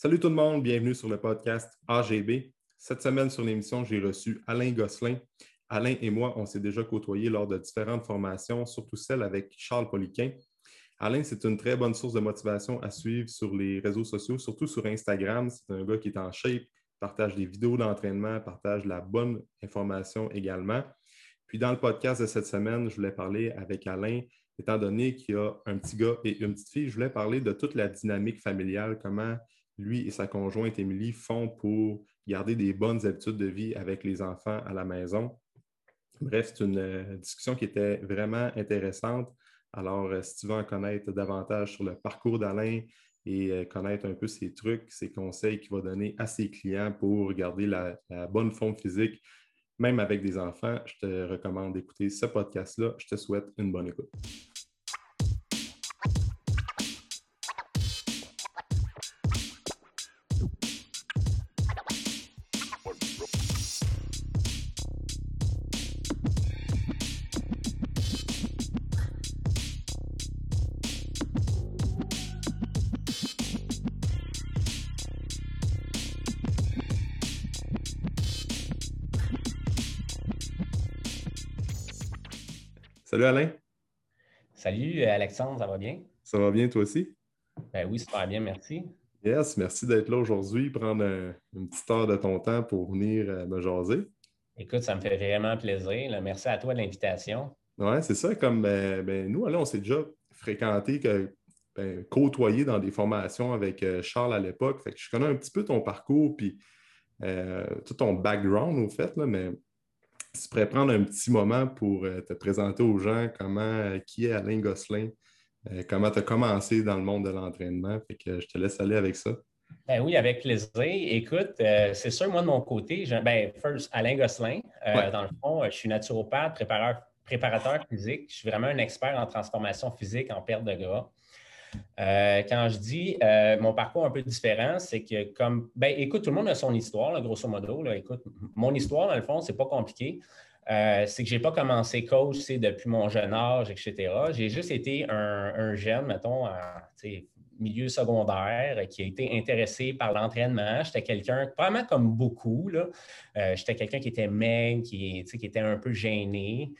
Salut tout le monde, bienvenue sur le podcast AGB. Cette semaine sur l'émission, j'ai reçu Alain Gosselin. Alain et moi, on s'est déjà côtoyés lors de différentes formations, surtout celle avec Charles Poliquin. Alain, c'est une très bonne source de motivation à suivre sur les réseaux sociaux, surtout sur Instagram. C'est un gars qui est en shape, partage des vidéos d'entraînement, partage la bonne information également. Puis dans le podcast de cette semaine, je voulais parler avec Alain, étant donné qu'il y a un petit gars et une petite fille, je voulais parler de toute la dynamique familiale, comment lui et sa conjointe Émilie font pour garder des bonnes habitudes de vie avec les enfants à la maison. Bref, c'est une euh, discussion qui était vraiment intéressante. Alors, euh, si tu veux en connaître davantage sur le parcours d'Alain et euh, connaître un peu ses trucs, ses conseils qu'il va donner à ses clients pour garder la, la bonne forme physique, même avec des enfants, je te recommande d'écouter ce podcast-là. Je te souhaite une bonne écoute. Salut Alain. Salut Alexandre, ça va bien? Ça va bien toi aussi? Ben oui, super bien, merci. Yes, merci d'être là aujourd'hui, prendre une petite heure de ton temps pour venir euh, me jaser. Écoute, ça me fait vraiment plaisir. Merci à toi de l'invitation. Oui, c'est ça. Comme ben, ben, nous, Alain, on s'est déjà fréquenté, ben, côtoyé dans des formations avec euh, Charles à l'époque. Fait que je connais un petit peu ton parcours puis euh, tout ton background au fait, là, mais si tu pourrais prendre un petit moment pour euh, te présenter aux gens comment, euh, qui est Alain Gosselin, euh, comment tu as commencé dans le monde de l'entraînement. Fait que je te laisse aller avec ça. Ben oui, avec plaisir. Écoute, c'est sûr, moi de mon côté, ben, first, Alain Gosselin. Dans le fond, je suis naturopathe, préparateur, préparateur physique. Je suis vraiment un expert en transformation physique, en perte de gras. Euh, quand je dis euh, mon parcours un peu différent, c'est que comme, ben écoute, tout le monde a son histoire, grosso modo. écoute, mon histoire, dans le fond, c'est pas compliqué. Euh, c'est que je n'ai pas commencé coach depuis mon jeune âge, etc. J'ai juste été un, jeune, mettons, en milieu secondaire, qui a été intéressé par l'entraînement. J'étais quelqu'un, vraiment comme beaucoup, J'étais quelqu'un qui était maigre, qui était un peu gêné.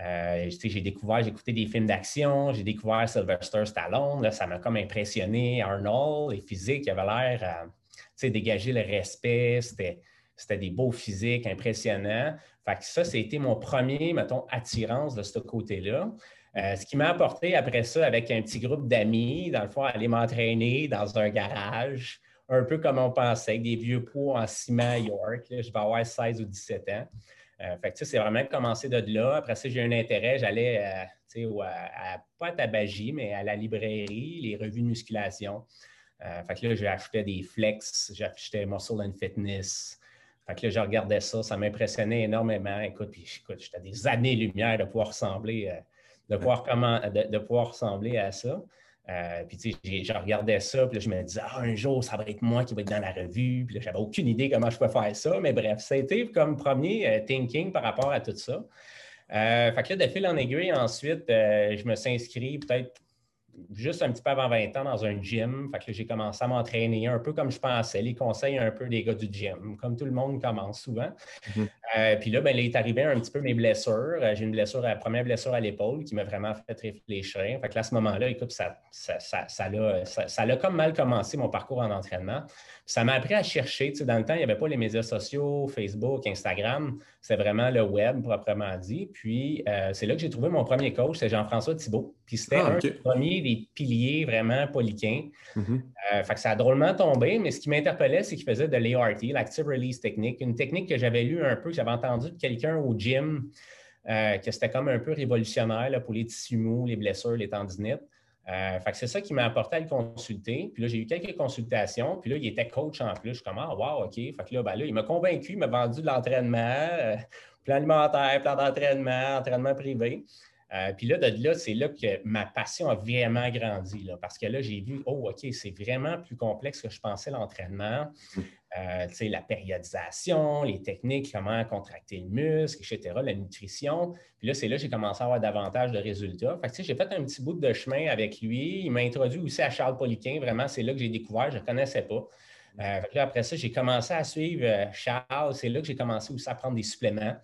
Euh, j'ai découvert, j'ai écouté des films d'action, j'ai découvert Sylvester Stallone, ça m'a comme impressionné. Arnold, les physiques, il avait l'air à dégager le respect, c'était des beaux physiques impressionnants. Fait que ça, c'était mon premier, mettons, attirance de ce côté-là. Euh, ce qui m'a apporté après ça, avec un petit groupe d'amis, dans le fond, aller m'entraîner dans un garage, un peu comme on pensait, avec des vieux pots en ciment à York. je vais avoir 16 ou 17 ans. Euh, fait que, c'est vraiment commencé de là. Après ça, j'ai un intérêt. J'allais, euh, à, pas à Tabagie, mais à la librairie, les revues de musculation. Euh, fait que là, j'achetais des flex, j'achetais Muscle and Fitness. Fait que là, je regardais ça, ça m'impressionnait énormément. Écoute, puis écoute, j'étais des années-lumière de pouvoir ressembler, de pouvoir, comment, de pouvoir ressembler à ça. Euh, puis, tu sais, je regardais ça, puis là, je me disais, ah, un jour, ça va être moi qui va être dans la revue. Puis là, j'avais aucune idée comment je pouvais faire ça. Mais bref, été comme premier euh, thinking par rapport à tout ça. Euh, fait que là, de fil en aiguille, ensuite, je me suis inscrit peut-être juste un petit peu avant 20 ans dans un gym. Fait que j'ai commencé à m'entraîner un peu comme je pensais, les conseils un peu des gars du gym, comme tout le monde commence souvent. Mhm. Euh, puis là, ben, il est arrivé un petit peu mes blessures. Euh, j'ai une blessure, la première blessure à l'épaule qui m'a vraiment fait réfléchir. Fait que là, à ce moment-là, écoute, ça, ça, ça, ça, a, comme mal commencé mon parcours en entraînement. ça m'a appris à chercher. Tu sais, dans le temps, il n'y avait pas les médias sociaux, Facebook, Instagram. C'est vraiment le web, proprement dit. Puis euh, c'est là que j'ai trouvé mon premier coach, c'est Jean-François Thibault. Puis c'était ah, un des premiers des piliers vraiment poliquins. Mm-hmm. Euh, fait que ça a drôlement tombé, mais ce qui m'interpellait, c'est qu'il faisait de l'ART, l'Active Release Technique, une technique que j'avais lu un peu, que j'avais entendu de quelqu'un au gym, euh, que c'était comme un peu révolutionnaire pour les tissus mous, les blessures, les tendinites. Euh, fait que c'est ça qui m'a apporté à le consulter. Puis là, j'ai eu quelques consultations. Puis là, il était coach en plus. Je suis comme, ah, wow, OK. Fait que là, ben là il m'a convaincu, il m'a vendu de l'entraînement, plan alimentaire, plan d'entraînement, entraînement privé. Euh, puis là, de là, c'est là que ma passion a vraiment grandi, là, parce que là, j'ai vu, oh, OK, c'est vraiment plus complexe que je pensais l'entraînement. Mmh. Euh, la périodisation, les techniques, comment contracter le muscle, etc., la nutrition. Puis là, c'est là que j'ai commencé à avoir davantage de résultats. Fait que, j'ai fait un petit bout de chemin avec lui. Il m'a introduit aussi à Charles Poliquin. Vraiment, c'est là que j'ai découvert. Je ne connaissais pas. Euh, après ça, j'ai commencé à suivre euh, Charles. C'est là que j'ai commencé aussi à prendre des suppléments.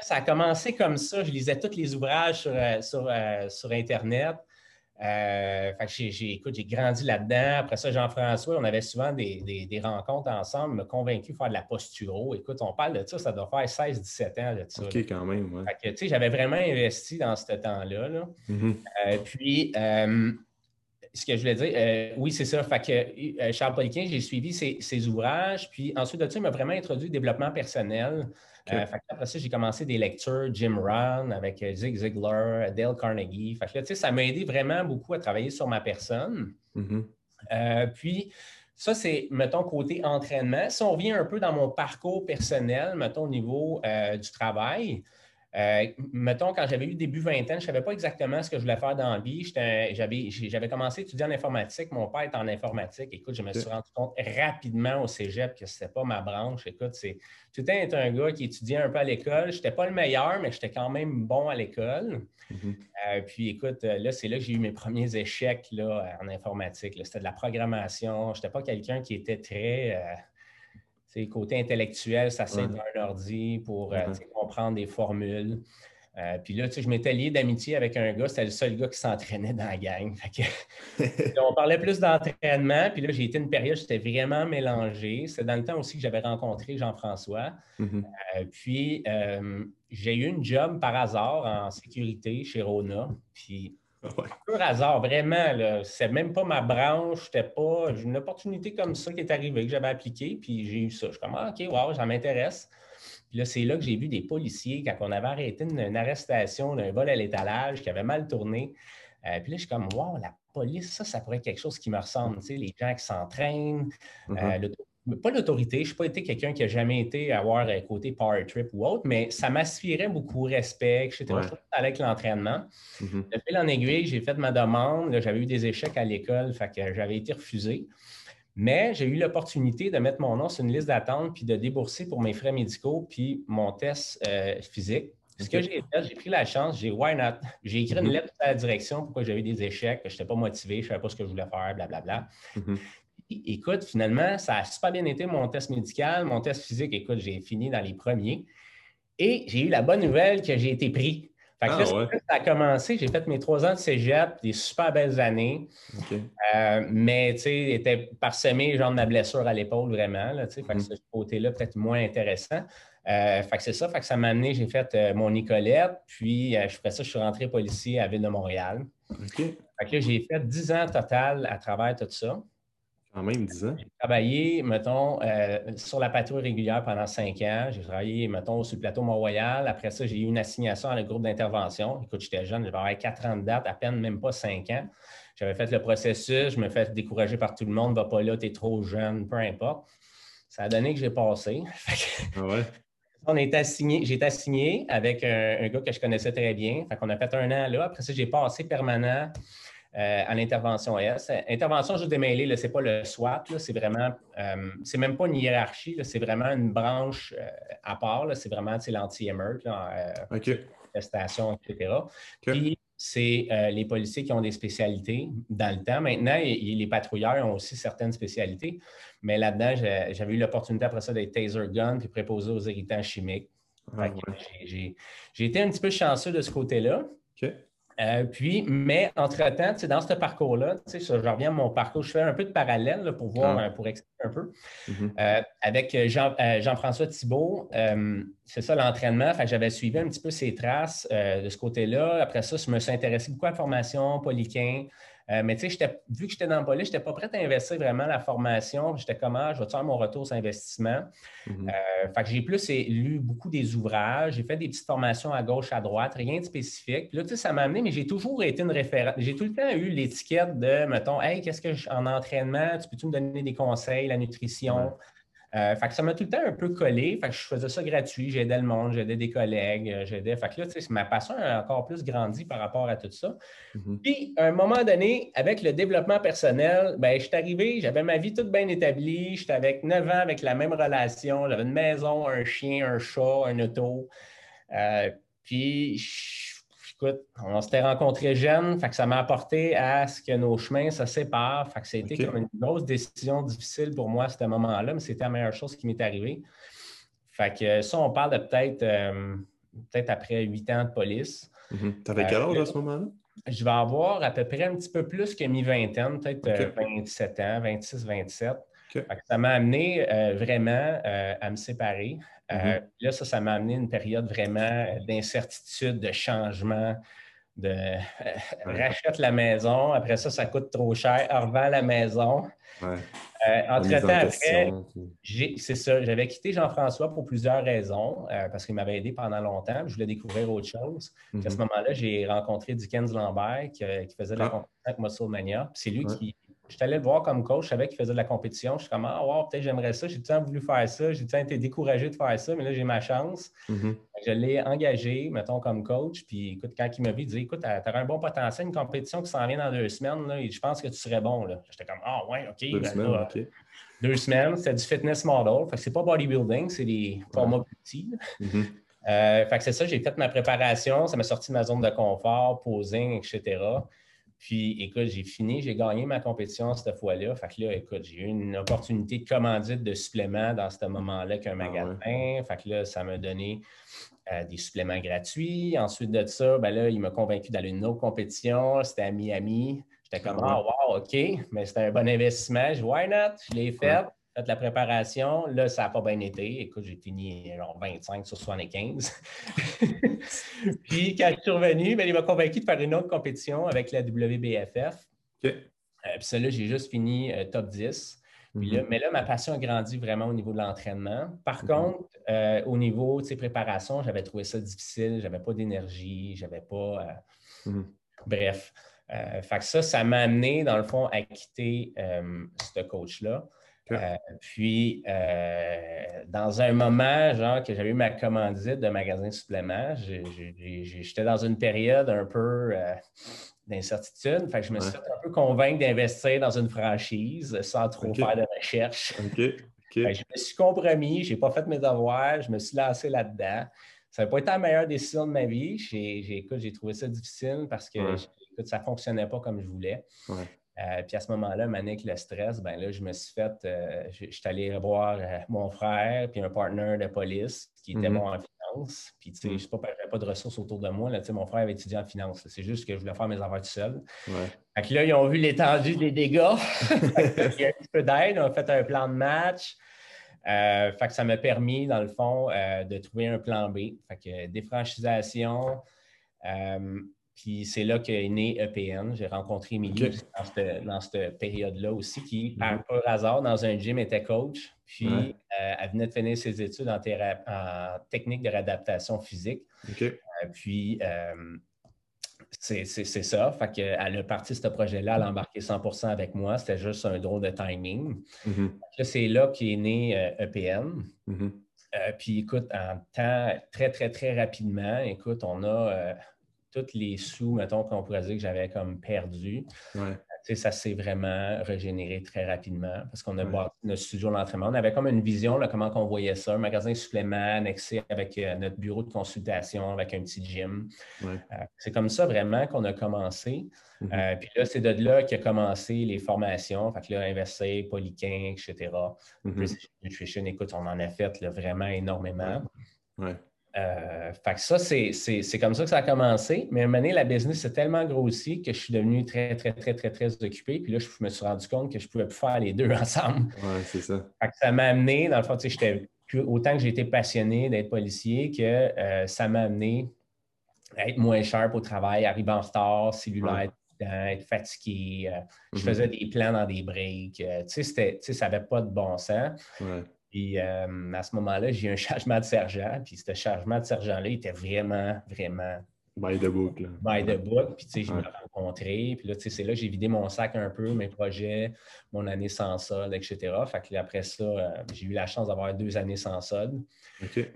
Ça a commencé comme ça. Je lisais tous les ouvrages sur, sur Internet. Euh, j'ai, écoute, j'ai grandi là-dedans. Après ça, Jean-François, on avait souvent des, rencontres ensemble, me convaincu de faire de la posturo. Écoute, on parle de ça, ça doit faire 16-17 ans de ça. OK, quand même. Ouais. j'avais vraiment investi dans ce temps-là. Mm-hmm. Euh, puis, euh, ce que je voulais dire, oui, c'est ça. Fait que Charles Poliquin, j'ai suivi ses, ses, ouvrages. Puis ensuite de ça, il m'a vraiment introduit au développement personnel. Euh, après ça, j'ai commencé des lectures, Jim Rohn avec euh, Zig Ziglar, Dale Carnegie. Fait ça m'a aidé vraiment beaucoup à travailler sur ma personne. Mm-hmm. Euh, puis, ça, c'est, mettons, côté entraînement. Si on revient un peu dans mon parcours personnel, mettons, au niveau du travail, euh, mettons, quand j'avais eu début vingtaine, je ne savais pas exactement ce que je voulais faire dans la vie. J'avais commencé à étudier en informatique. Mon père est en informatique. Écoute, je me suis rendu compte rapidement au cégep que ce n'était pas ma branche. Écoute, c'est tout un un gars qui étudiait un peu à l'école. Je n'étais pas le meilleur, mais j'étais quand même bon à l'école. Mm-hmm. Euh, puis écoute, euh, là, c'est là que j'ai eu mes premiers échecs là, en informatique. C'était de la programmation. Je n'étais pas quelqu'un qui était très côté intellectuel, ça sert dans un ordi pour euh, comprendre des formules. Euh, puis là, je m'étais lié d'amitié avec un gars, c'était le seul gars qui s'entraînait dans la gang. on parlait plus d'entraînement, puis là, j'ai été une période, j'étais vraiment mélangé. C'est dans le temps aussi que j'avais rencontré Jean-François. Mm-hmm. Euh, puis j'ai eu une job par hasard en sécurité chez Rona. Puis Pur hasard, vraiment. C'est même pas ma branche. C'était pas une opportunité comme ça qui est arrivée, que j'avais appliqué, puis j'ai eu ça. Je suis comme, ah, OK, wow, ça m'intéresse. Puis là, c'est là que j'ai vu des policiers, quand on avait arrêté une, arrestation d'un vol à l'étalage qui avait mal tourné. Euh, puis là, je suis comme, wow, la police, ça, ça pourrait être quelque chose qui me ressemble. Tu sais, les gens qui s'entraînent, mm-hmm. euh, pas l'autorité, je n'ai pas été quelqu'un qui a jamais été à avoir un côté power trip ou autre, mais ça m'aspirait beaucoup, respect, j'étais ouais. avec l'entraînement. Mm De fil en aiguille, j'ai fait ma demande, j'avais eu des échecs à l'école, fait que j'avais été refusé. Mais j'ai eu l'opportunité de mettre mon nom sur une liste d'attente puis de débourser pour mes frais médicaux puis mon test euh, physique. Ce que j'ai fait, j'ai pris la chance, j'ai why not? J'ai écrit une mm-hmm. lettre à la direction pourquoi j'avais eu des échecs, que je n'étais pas motivé, je ne savais pas ce que je voulais faire, blablabla. Bla, bla. Mm-hmm écoute, finalement, ça a super bien été mon test médical, mon test physique. Écoute, j'ai fini dans les premiers. Et j'ai eu la bonne nouvelle que j'ai été pris. Fait que ah, ça a commencé, j'ai fait mes trois ans de cégep, des super belles années. Euh, mais, tu sais, était parsemé, genre de ma blessure à l'épaule, vraiment. Là, fait que mm-hmm. ce côté-là, peut-être moins intéressant. Euh, fait que c'est ça, fait que ça m'a amené, j'ai fait euh, mon Nicolette, puis après ça, je suis rentré policier à Ville de Montréal. Fait que j'ai fait dix ans total à travers tout ça. Quand même 10 ans. J'ai travaillé, mettons, euh, sur la patrouille régulière pendant cinq ans. J'ai travaillé, mettons, sur le plateau Mont-Royal. Après ça, j'ai eu une assignation à le groupe d'intervention. Écoute, j'étais jeune, j'avais avoir quatre ans de date, à peine même pas cinq ans. J'avais fait le processus, je me fais décourager par tout le monde, va pas là, tu es trop jeune, peu importe. Ça a donné que j'ai passé. Ah ouais? On est assigné, j'ai été assigné avec un, un, gars que je connaissais très bien. Fait qu'on a fait un an là. Après ça, j'ai passé permanent euh, à l'intervention S. Intervention juste démêlée, ce n'est pas le SWAT, c'est vraiment, euh, c'est même pas une hiérarchie, c'est vraiment une branche euh, à part, c'est vraiment l'anti-emerge, okay. etc. Puis, c'est les policiers qui ont des spécialités dans le temps. Maintenant, les patrouilleurs ont aussi certaines spécialités, mais là-dedans, j'avais eu l'opportunité après ça d'être taser gun puis préposé aux héritages chimiques. Ah, j'ai été un petit peu chanceux de ce côté-là. Euh, puis, mais entre-temps, dans ce parcours-là, je reviens à mon parcours, je fais un peu de parallèle pour voir, ah. euh, pour expliquer un peu. Mm-hmm. Euh, avec Jean, Jean-François Thibault, c'est ça l'entraînement. J'avais suivi un petit peu ses traces de ce côté-là. Après ça, je me suis intéressé beaucoup à la formation, Poliquin. Euh, mais tu sais, vu que j'étais dans le police, je n'étais pas prêt à investir vraiment la formation. J'étais comment, ah, je vais faire mon retour sur investissement. Mm-hmm. Euh, fait que j'ai plus lu beaucoup des ouvrages, j'ai fait des petites formations à gauche, à droite, rien de spécifique. Puis là, tu sais, ça m'a amené, mais j'ai toujours été une référence. J'ai tout le temps eu l'étiquette de, mettons, hey, qu'est-ce que je, en entraînement, tu peux-tu me donner des conseils, la nutrition? Euh, fait que ça m'a tout le temps un peu collé. Fait que je faisais ça gratuit. J'aidais le monde, j'aidais des collègues, euh, j'aidais. Fait que là, ma passion a encore plus grandi par rapport à tout ça. Mm-hmm. Puis, à un moment donné, avec le développement personnel, ben, je suis arrivé, j'avais ma vie toute bien établie. J'étais avec 9 ans avec la même relation. J'avais une maison, un chien, un chat, un auto. Euh, puis, écoute, on s'était rencontrés jeunes, fait que ça m'a apporté à ce que nos chemins se séparent. Fait que ça a été comme une grosse décision difficile pour moi à ce moment-là, mais c'était la meilleure chose qui m'est arrivée. Fait que ça, on parle de peut-être euh, peut-être après huit ans de police. Mm-hmm. Tu avais quel âge à ce moment-là? Je vais avoir à peu près un petit peu plus que mi-vingtaine, peut-être 27 ans, 26, 27. Ça m'a amené vraiment à me séparer. Mm-hmm. Là, ça, ça m'a amené une période vraiment d'incertitude, de changement, de rachète la maison, après ça, ça coûte trop cher, revends la maison. entre-temps, après, c'est ça, j'avais quitté Jean-François pour plusieurs raisons, parce qu'il m'avait aidé pendant longtemps, je voulais découvrir autre chose. À ce mm-hmm. moment-là, j'ai rencontré Dickens Lambert qui, faisait de la ah. compétition avec Muscle Mania. C'est lui qui je suis allé le voir comme coach, je savais qu'il faisait de la compétition. Je suis comme, ah, wow, peut-être j'aimerais ça. J'ai tout le temps voulu faire ça? J'ai tout le temps été découragé de faire ça, mais là, j'ai ma chance. Mm-hmm. Je l'ai engagé, mettons, comme coach. Puis, écoute, quand il m'a vu, il dit, écoute, tu un bon potentiel, une compétition qui s'en vient dans deux semaines, là, et je pense que tu serais bon. J'étais comme, ah, ouais, OK. Deux ben semaines, OK. Deux semaines, c'était du fitness model. Fait que c'est pas bodybuilding, c'est des formats plus petits. Euh, fait que c'est ça, j'ai fait ma préparation, ça m'a sorti de ma zone de confort, posing, etc. Puis, écoute, j'ai fini, j'ai gagné ma compétition cette fois-là. Fait que là, écoute, j'ai eu une opportunité de commandite de suppléments dans ce moment-là qu'un ah magasin. Fait que là, ça m'a donné euh, des suppléments gratuits. Ensuite de ça, ben là, il m'a convaincu d'aller une autre compétition. C'était à Miami. J'étais comme, ah, wow, OK, mais c'était un bon investissement. Je why not? Je l'ai fait la préparation. Là, ça n'a pas bien été. Écoute, j'ai fini genre 25 sur 75. puis quand je suis revenu, ben, il m'a convaincu de faire une autre compétition avec la WBFF. Euh, puis celle-là, j'ai juste fini euh, top 10. Mhm. mais là, ma passion a grandi vraiment au niveau de l'entraînement. Par mhm. contre, euh, au niveau de ses préparations, j'avais trouvé ça difficile. J'avais pas d'énergie, j'avais pas. Mhm. Bref. fait que ça, ça m'a amené, dans le fond, à quitter ce coach-là. Euh, puis, euh, dans un moment, genre, que j'avais eu ma commandite de magasin supplément, j'étais dans une période un peu euh, d'incertitude. Fait que je me suis fait un peu convaincre d'investir dans une franchise sans trop faire de recherche. je me suis compromis, je n'ai pas fait mes devoirs, je me suis lancé là-dedans. Ça n'a pas été la meilleure décision de ma vie. J'ai trouvé ça difficile parce que ça ne fonctionnait pas comme je voulais. Euh, puis à ce moment-là, avec le stress, ben là, je me suis fait, euh, je, suis allé revoir euh, mon frère, puis un partner de police qui était bon mm-hmm. en finance. Puis, tu sais, mm. je sais pas, j'avais pas de ressources autour de moi. Là, mon frère avait étudié en finance. C'est juste que je voulais faire mes affaires tout seul. Fait que là, ils ont vu l'étendue des dégâts. Il y a un petit peu d'aide. On a fait un plan de match. fait que ça m'a permis, dans le fond, de trouver un plan B. Fait que défranchisation, puis c'est là qu'est né EPN. J'ai rencontré Émilie dans cette, période-là aussi, qui, par mhm. un hasard, dans un gym, était coach. Puis euh, elle venait de finir ses études en, technique de réadaptation physique. Euh, puis euh, c'est ça. Fait qu'elle a parti ce projet-là, elle a embarqué 100% avec moi. C'était juste un drôle de timing. Mhm. C'est là qu'est né EPN. E mhm. puis écoute, en temps très, très, très rapidement, écoute, on a tous les sous, mettons, qu'on pourrait dire que j'avais comme perdu, ça s'est vraiment régénéré très rapidement parce qu'on a bâti notre studio d'entraînement. On avait comme une vision, là, comment on voyait ça, un magasin supplément annexé avec euh, notre bureau de consultation, avec un petit gym. Euh, c'est comme ça vraiment qu'on a commencé. Mm-hmm. Euh, puis là, c'est de là qu'a commencé les formations. Fait que là, Investir, Polyquin, etc. Mm-hmm. Nutrition, écoute, on en a fait vraiment énormément. Ouais. Euh, fait que ça, c'est comme ça que ça a commencé. Mais à un moment donné, la business est tellement grossi que je suis devenu très, très, très, très, très occupé. Puis là, je me suis rendu compte que je ne pouvais plus faire les deux ensemble. Oui, c'est ça. Fait que ça m'a amené, dans le fond, tu sais, autant que j'ai été passionné d'être policier que euh, ça m'a amené à être moins cher au travail, arriver en retard, cellulaire, être fatigué. Euh, je mm-hmm. faisais des plans dans des breaks. tu sais, ça n'avait pas de bon sens. Puis euh, à ce moment-là, j'ai eu un changement de sergent. Puis ce changement de sergent-là était vraiment, vraiment. By the book. Là. By the book. Puis tu sais, je me rencontré. Puis là, tu sais, c'est là que j'ai vidé mon sac un peu, mes projets, mon année sans solde, etc. Fait que après ça, euh, j'ai eu la chance d'avoir deux années sans solde. OK.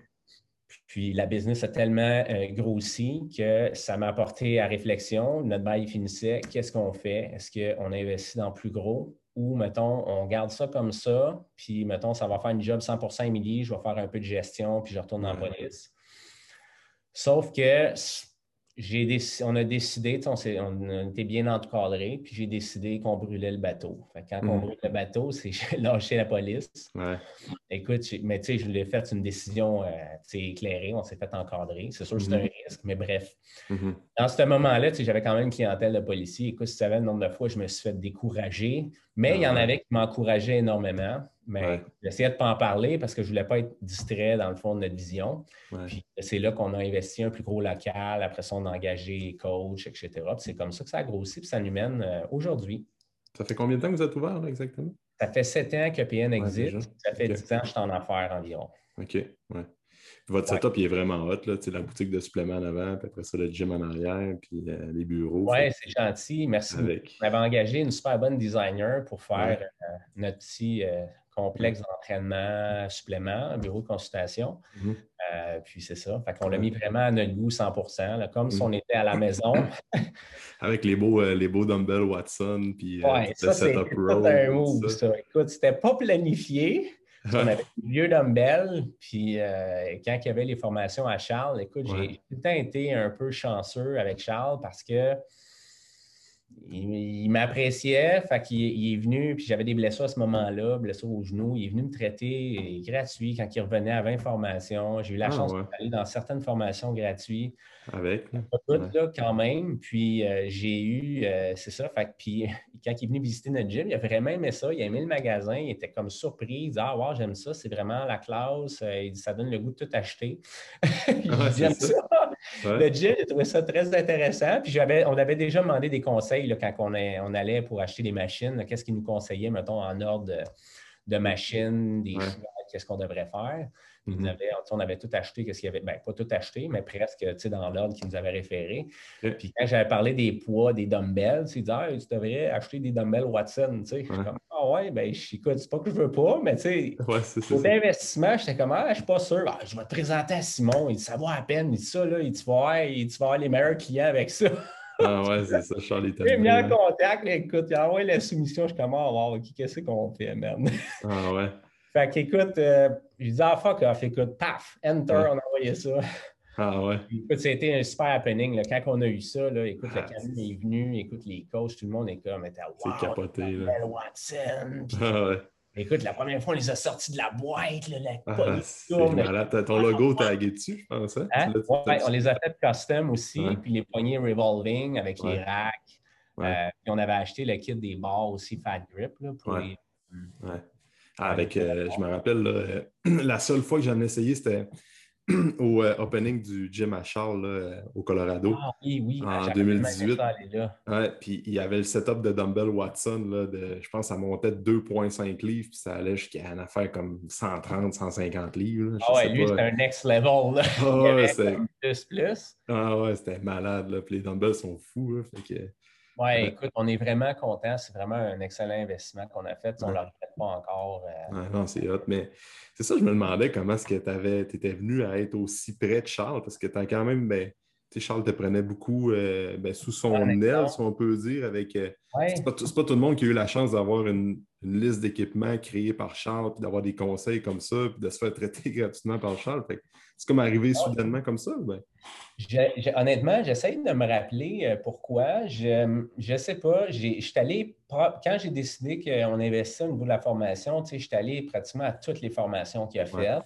Puis la business a tellement euh, grossi que ça m'a apporté à réflexion. Notre bail finissait. Qu'est-ce qu'on fait? Est-ce qu'on investit dans plus gros? Ou, mettons, on garde ça comme ça, puis, mettons, ça va faire une job 100% Émilie, je vais faire un peu de gestion, puis je retourne dans la police. Sauf que on a décidé, on, on, était bien encadré, puis j'ai décidé qu'on brûlait le bateau. quand on mhm. brûle le bateau, c'est lâcher la police. Écoute, mais tu sais, je l'ai fait une décision euh, éclairée, on s'est fait encadrer. C'est sûr que c'est un mhm. risque, mais bref. Mhm. Dans ce moment-là, j'avais quand même une clientèle de policiers. Écoute, tu savais le nombre de fois je me suis fait décourager, mais il y en avait qui m'encourageaient énormément. Mais j'essayais de ne pas en parler parce que je ne voulais pas être distrait dans le fond de notre vision. Puis c'est là qu'on a investi un plus gros local. Après ça, on a engagé les coachs, etc. c'est comme ça que ça a grossi puis ça nous mène euh, aujourd'hui. Ça fait combien de temps que vous êtes ouvert exactement? Ça fait sept ans que PN existe. ça fait dix ans que je suis en affaires environ. OK. Ouais. Votre setup, il est vraiment hot. Là. La boutique de suppléments en avant, puis après ça, le gym en arrière, puis euh, les bureaux. Oui, c'est gentil. Merci. On avait engagé une super bonne designer pour faire euh, notre petit complexe d'entraînement, supplément, bureau de consultation. Mhm. Euh, puis c'est ça. Fait qu'on l'a mis vraiment à notre goût 100% comme si mhm. on était à la maison. Avec les beaux, euh, les beaux dumbbells Watson, puis euh, ça, c'est un move, ça. Écoute, c'était pas planifié. On avait des vieux dumbbells, puis quand il y avait les formations à Charles, écoute, j'ai tout le temps été un peu chanceux avec Charles parce que il, m'appréciait, fait qu'il il est venu, puis j'avais des blessures à ce moment-là, blessures au genou. Il est venu me traiter gratuit quand il revenait à 20 formations. J'ai eu la ah, chance d'aller dans certaines formations gratuites. Avec. Pas là, quand même. Puis euh, j'ai eu, euh, c'est ça, fait puis quand il est venu visiter notre gym, il a vraiment aimé ça. Il a aimé le magasin. Il était comme surpris. Il dit Ah, wow, j'aime ça. C'est vraiment la classe. Euh, il dit Ça donne le goût de tout acheter. j'aime ça. Le gym, j'ai trouvé ça très intéressant. Puis on avait déjà demandé des conseils là, quand on, on, allait pour acheter des machines. Qu'est-ce qu'il nous conseillait, mettons, en ordre de, de machines, des choix, qu'est-ce qu'on devrait faire. Mhm. on, avait, tout acheté, qu'est-ce qu'il y avait? Ben, pas tout acheté, mais presque dans l'ordre qu'il nous avait référé. Puis quand j'avais parlé des poids, des dumbbells, il disait ah, tu devrais acheter des dumbbells Watson. Je suis comme Ah ouais, ben écoute, c'est pas que je veux pas, mais tu sais, pour l'investissement, j'étais comme Ah, je suis pas sûr. Ah, je vais te présenter à Simon. Il vaut à peine. Il dit ça, là, il, tu, vas avoir, les meilleurs clients avec ça. Ah ouais, c'est ça, Charlie Il mis en contact, écoute, il a envoyé la soumission, je suis comme, oh, qu'est-ce qu'on fait, merde? Ah ouais. Fait qu'écoute, euh, je dis ah fuck off, écoute, paf, enter, on a envoyé ça. Ah ouais. Écoute, c'était un super happening. Là. Quand on a eu ça, là, écoute, le ah, camion est venu, écoute, les coachs, tout le monde est comme, était wow, c'est capoté. Là. Watson. ah ouais. Écoute, la première fois, on les a sortis de la boîte, là, la ah, c'est Ton logo tagué dessus, je pense. Hein? hein? Ouais, on les a fait custom aussi, puis les poignées revolving avec les racks. Euh, puis on avait acheté le kit des barres aussi Fat Grip là, pour les... Ah, avec, euh, je me rappelle, euh, la seule fois que j'en ai essayé, c'était au euh, opening du gym à Charles au Colorado ah, oui, oui. en 2018. Ouais, puis il y avait le setup de Dumbbell Watson, là, de, je pense que ça montait de 2,5 livres, puis ça allait jusqu'à une affaire comme 130, 150 livres. ah ouais, lui, c'était un next level. Là. Ah ouais, c'était plus, plus. Ah ouais, c'était malade. Là. Puis les dumbbells sont fous. Là, fait que... Oui, écoute, on est vraiment content. C'est vraiment un excellent investissement qu'on a fait. On ne le regrette pas encore. Euh. non, c'est hot. Mais c'est ça, je me demandais comment est-ce que tu étais venu à être aussi près de Charles, parce que tu as quand même, ben, tu sais, Charles te prenait beaucoup euh, ben, sous son aile, si on peut dire, avec. Euh, c'est pas, pas, tout le monde qui a eu la chance d'avoir une, une, liste d'équipements créée par Charles, puis d'avoir des conseils comme ça, puis de se faire traiter gratuitement par Charles. Fait c'est comme arrivé soudainement comme ça? Ben? honnêtement, j'essaie de me rappeler euh, pourquoi. Je ne sais pas. Je allé, quand j'ai décidé qu'on investissait au niveau de la formation, je suis allé pratiquement à toutes les formations qu'il a faites.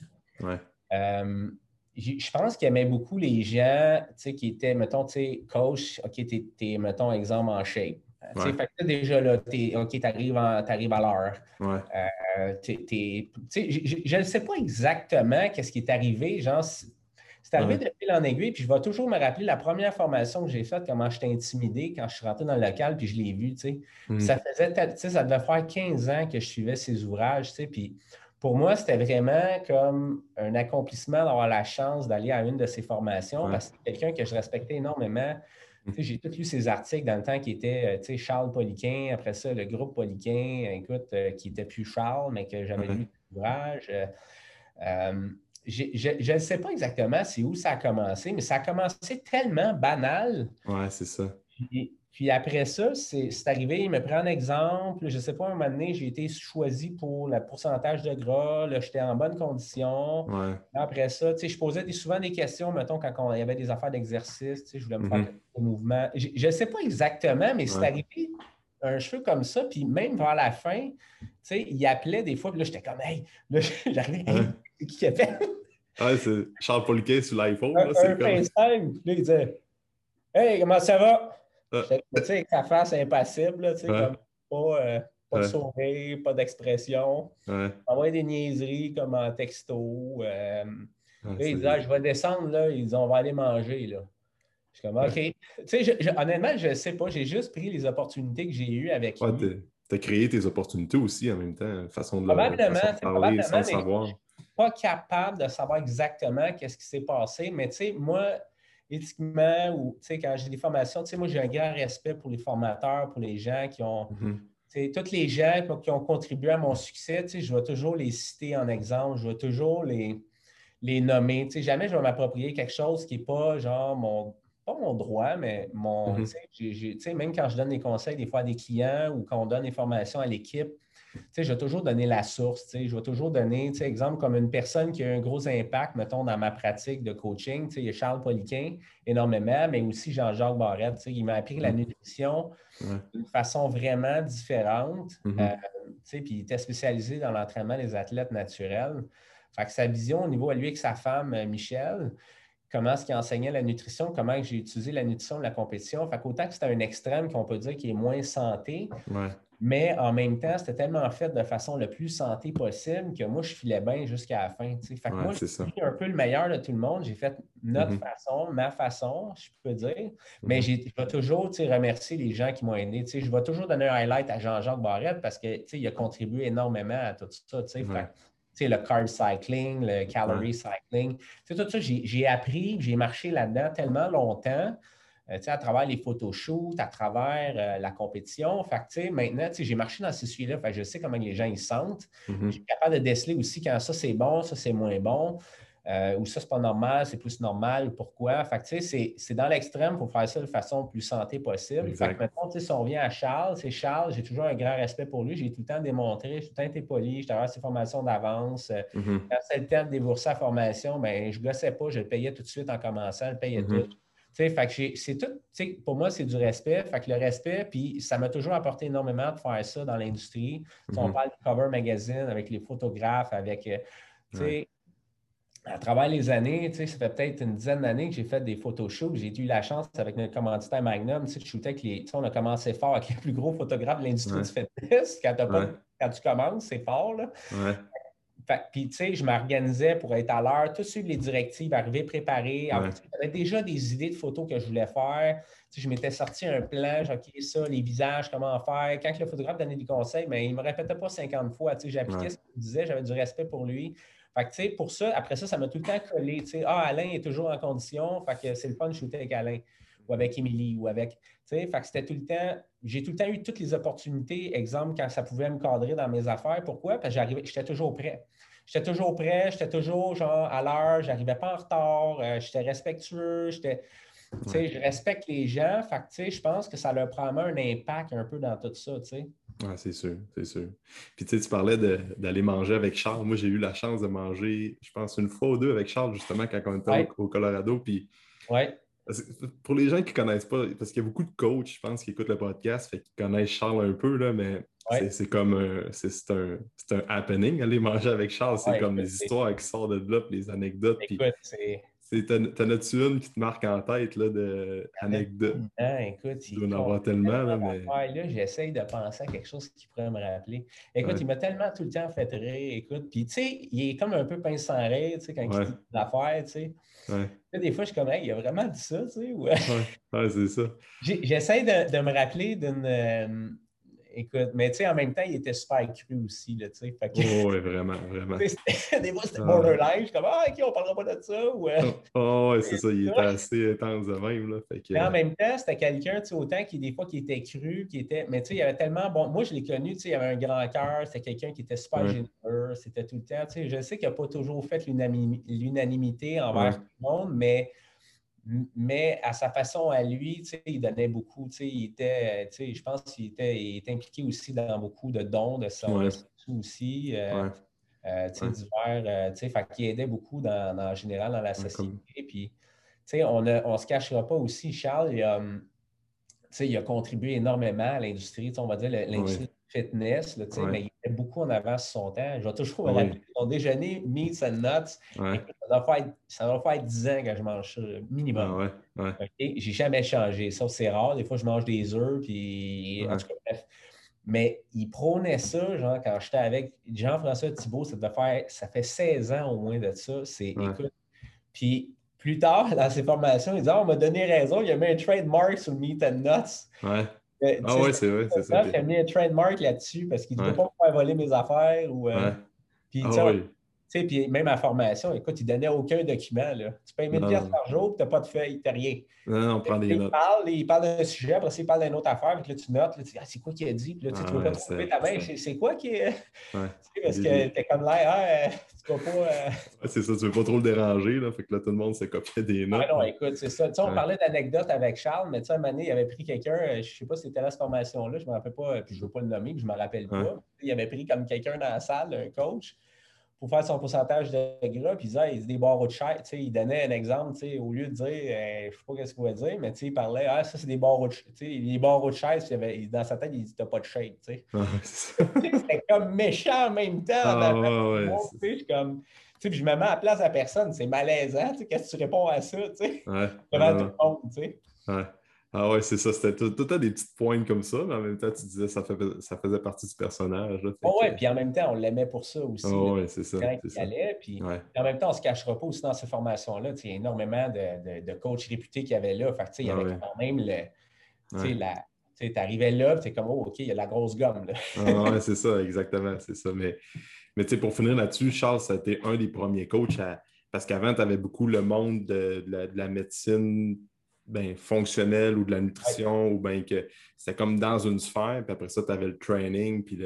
Euh, je pense qu'il aimait beaucoup les gens qui étaient, mettons, coach, OK, tu es, mettons, exemple en shape. Ouais. Fait que déjà là, OK, tu arrives, à l'heure. Euh, je ne sais pas exactement qu'est-ce qui est arrivé. Genre, c'est arrivé de fil en aiguille, puis je vais toujours me rappeler la première formation que j'ai faite, comment j'étais intimidé quand je suis rentré dans le local, puis je l'ai vu. Hmm. Ça faisait, ça devait faire 15 ans que je suivais ces ouvrages, puis pour moi, c'était vraiment comme un accomplissement d'avoir la chance d'aller à une de ces formations parce que c'est quelqu'un que je respectais énormément. J'ai tout lu ses articles dans le temps qui était Charles Poliquin, après ça, le groupe Poliquin, écoute, euh, qui n'était plus Charles, mais que j'avais lu l'ouvrage. Euh, euh, je ne sais pas exactement c'est où ça a commencé, mais ça a commencé tellement banal. Ouais, c'est ça. Puis après ça, c'est arrivé, il me prend un exemple. Je ne sais pas, un moment donné, j'ai été choisi pour le pourcentage de gras. J'étais en bonne condition. Après ça, je posais souvent des questions, mettons, quand il y avait des affaires d'exercice. Je voulais me faire mm-hmm. des mouvements. Je ne sais pas exactement, mais c'est arrivé un cheveu comme ça. Puis même vers la fin, il appelait des fois. Puis là, j'étais comme, hey, là, j'arrivais, hey, c'est qui appelle? Ah, c'est Charles Poliquet sur l'iPhone. Un, un comme... FaceTime. Puis là, il disait, hey, comment ça va? Tu sais, avec sa face impassible, tu sais, comme pas, euh, pas de sourire, pas d'expression. Ouais. Envoyer des niaiseries comme en texto. Euh, là, il dit, ah, je vais descendre, là. Ils disent, on va aller manger, là. Je suis comme, OK. Tu sais, honnêtement, je ne sais pas. J'ai juste pris les opportunités que j'ai eues avec lui. Tu as créé tes opportunités aussi en même temps, façon de, probablement, façon de parler sans savoir. Je ne suis pas capable de savoir exactement qu'est-ce qui s'est passé, mais tu sais, moi, éthiquement ou quand j'ai des formations, moi j'ai un grand respect pour les formateurs, pour les gens qui ont. Mm-hmm. Tous les gens qui ont contribué à mon succès, je vais toujours les citer en exemple, je vais toujours les, les nommer. Jamais je vais m'approprier quelque chose qui n'est pas genre mon, pas mon droit, mais mon. Mm-hmm. Même quand je donne des conseils des fois à des clients ou quand on donne des formations à l'équipe, je vais toujours donner la source. Je vais toujours donner, exemple, comme une personne qui a un gros impact, mettons, dans ma pratique de coaching. Il y a Charles Poliquin énormément, mais aussi Jean-Jacques Barrette. Il m'a appris la nutrition d'une façon vraiment différente. Mm-hmm. Euh, puis il était spécialisé dans l'entraînement des athlètes naturels. Fait que sa vision au niveau à lui avec sa femme, euh, Michel, comment est-ce qu'il enseignait la nutrition, comment j'ai utilisé la nutrition de la compétition. Fait qu'autant que c'était un extrême qu'on peut dire qui est moins santé, mais en même temps, c'était tellement fait de façon le plus santé possible que moi, je filais bien jusqu'à la fin. Fait que moi, j'ai pris un peu le meilleur de tout le monde. J'ai fait notre mm-hmm. façon, ma façon, je peux dire. Mais mm-hmm. je vais toujours remercier les gens qui m'ont aidé. Je vais toujours donner un highlight à Jean-Jacques Barrette parce qu'il a contribué énormément à tout ça. Fait, le carb cycling, le calorie cycling. tout ça, j'ai appris, j'ai marché là-dedans tellement longtemps euh, à travers les photoshoots, à travers euh, la compétition. Fait maintenant, j'ai marché dans ces sujets-là, je sais comment les gens ils sentent. Mm-hmm. Je suis capable de déceler aussi quand ça c'est bon, ça c'est moins bon. Euh, ou ça, c'est pas normal, c'est plus normal, pourquoi. Fait c'est dans l'extrême pour faire ça de façon plus santé possible. Fait maintenant, si on revient à Charles, c'est Charles, j'ai toujours un grand respect pour lui. J'ai tout le temps démontré, j'ai tout le temps été poli, j'ai avoir ses formations d'avance. Mm-hmm. Quand c'était le temps de débourser sa formation, ben, je ne gossais pas, je le payais tout de suite en commençant, je le payais mm-hmm. tout c'est tout, pour moi, c'est du respect. Fait que le respect, puis ça m'a toujours apporté énormément de faire ça dans l'industrie. On mhm. parle de cover magazine avec les photographes, avec, euh, à travers les années, ça fait peut-être une dizaine d'années que j'ai fait des photoshoots. J'ai eu la chance avec notre commanditaire Magnum, de shooter avec les. On a commencé fort avec les plus gros photographes de l'industrie du fitness. Quand, quand, tu commences, c'est fort. Là. Puis, tu sais, je m'organisais pour être à l'heure, tout suivre les directives, arriver préparé. J'avais déjà des idées de photos que je voulais faire. Tu sais, je m'étais sorti un plan, j'ai OK, ça, les visages, comment faire. Quand le photographe donnait des conseils, mais il ne me répétait pas 50 fois. Tu sais, j'appliquais ce qu'il disait, j'avais du respect pour lui. Fait que, tu sais, pour ça, après ça, ça m'a tout le temps collé. Tu sais, ah, Alain est toujours en condition, fait que c'est le fun de shooter avec Alain ou avec Émilie ou avec. Tu sais, fait que c'était tout le temps. J'ai tout le temps eu toutes les opportunités, exemple, quand ça pouvait me cadrer dans mes affaires. Pourquoi? Parce que j'arrivais, j'étais toujours prêt. J'étais toujours prêt, j'étais toujours genre à l'heure, j'arrivais pas en retard, euh, j'étais respectueux, j'étais. sais, Je respecte les gens. Fait je pense que ça leur prend un impact un peu dans tout ça. c'est sûr, c'est sûr. Puis tu parlais d'aller manger avec Charles. Moi, j'ai eu la chance de manger, je pense, une fois ou deux avec Charles, justement, quand on était au, Colorado. Puis ouais. Pour les gens qui ne connaissent pas, parce qu'il y a beaucoup de coachs, je pense, qui écoutent le podcast, fait qu'ils connaissent Charles un peu, là, mais c'est comme un, c'est un, un, happening, aller manger avec Charles. C'est comme les histoires qui sortent de là, les anecdotes. Écoute, c'est. T'en as-tu une qui te marque en tête là, d'anecdotes? Non, écoute, il doit en avoir tellement. Là, mais... là, j'essaye de penser à quelque chose qui pourrait me rappeler. Écoute, il m'a tellement tout le temps fait rire. Écoute, puis tu sais, il est comme un peu pince sans rire, tu sais, quand il dit l'affaire, tu sais. Là, des fois, je suis comme, hey, il a vraiment dit ça, tu sais. Ouais, ouais c'est ça. J'essaie de, de, me rappeler d'une. Écoute, mais tu sais, en même temps, il était super cru aussi, là, tu sais. Oh, oui, vraiment, vraiment. des fois, c'était ah, borderline. Je suis comme, ah, OK, on parlera pas de ça. Ou, euh, oh, ouais, c'est ça, il était assez intense de même, là. Fait Mais en même temps, c'était quelqu'un, tu sais, autant qui, des fois, qui était cru, qui était. Mais tu sais, il y avait tellement. Bon, moi, je l'ai connu, tu sais, il avait un grand cœur, c'était quelqu'un qui était super généreux, c'était tout le temps. Tu sais, je sais qu'il n'a pas toujours fait l'unanimité envers tout le monde, mais mais à sa façon à lui, il donnait beaucoup. Il était, je pense qu'il était, impliqué aussi dans beaucoup de dons de son ouais. aussi. Euh, euh, divers, euh, fait qui aidait beaucoup dans, en général dans la société. Puis, on ne se cachera pas aussi, Charles, il a, hum, il a contribué énormément à l'industrie, on va dire l'industrie fitness, là, mais il était beaucoup en avance sur son temps. Je vais toujours me rappeler déjeuner, meats and nuts. Ça, doit faire, ça faire 10 ans que je mange ça, minimum. Ah J'ai jamais changé. Ça, c'est rare. Des fois, je mange des œufs, puis en tout cas, bref. Mais il prônait ça, genre, quand j'étais avec Jean-François Thibault, ça, faire, ça fait 16 ans au moins de ça. C'est, écoute, puis plus tard, dans ses formations, il dit ah, on m'a donné raison, il y a mis un trademark sur le Meat and Nuts. Ouais. ah ouais, c'est vrai, c'est ça. Il a mis un trademark là-dessus parce qu'il ne ouais. peut pas me faire voler mes affaires. Ou, euh, puis, ah, sais, puis même à formation, écoute, il ne donnait aucun document. Là. Tu payes 1000 pièces par jour, tu n'as pas de feuille, tu n'as rien. Non, non, on prend des notes. Il parle, il parle d'un sujet, après ça, il parle d'une autre affaire, puis là, tu notes, là, tu dis, ah, c'est quoi qu'il a dit? Puis là, tu ne ah, vas pas trouver ta main, c'est quoi qui est. Ouais. Parce que tu es comme là, tu ne vas pas. Euh... c'est ça, tu ne veux pas trop le déranger, là, fait que là, tout le monde s'est copié des notes. Ah non, écoute, c'est ça. Tu sais, on parlait d'anecdotes avec Charles, mais tu sais, un moment donné, il avait pris quelqu'un, euh, je ne sais pas si c'était la formation-là, je ne me rappelle pas, puis je veux pas le nommer, puis je ne me rappelle pas. Il avait pris comme quelqu'un dans la salle, un coach pour faire son pourcentage de gras, puis il disait, dit des barreaux de chaise. Il donnait un exemple, au lieu de dire, euh, je ne sais pas ce qu'il voulait dire, mais il parlait, ah, ça, c'est des barreaux de chaise. Les barreaux de avait, dans sa tête, il dit, t'as pas de shape. Ah, C'était comme méchant en même temps. Ah, ouais, ouais, comme, puis je me mets à la place de la personne, c'est malaisant. Qu'est-ce que tu réponds à ça? Ouais, devant tout le monde. Ah ouais, c'est ça. C'était tout, tout des petites pointes comme ça, mais en même temps, tu disais ça, ça faisait partie du personnage. oh ouais, puis en même temps, on l'aimait pour ça aussi. Oh ouais, c'est ça. Quand il allait, puis en même temps, on ne se cachera pas aussi dans ces formations-là. Il y a énormément de, de, coachs réputés qu'il y avait là. Fait il y ah avait quand même le. La, tu arrivais là, tu es comme, oh, OK, il y a la grosse gomme. Là. ah, ouais, c'est ça, exactement. C'est ça. Mais, mais pour finir là-dessus, Charles, ça a été un des premiers coachs Parce qu'avant, tu avais beaucoup le monde de, de la médecine ben, fonctionnel ou de la nutrition, ou bien que c'était comme dans une sphère, puis après ça, tu avais le training, puis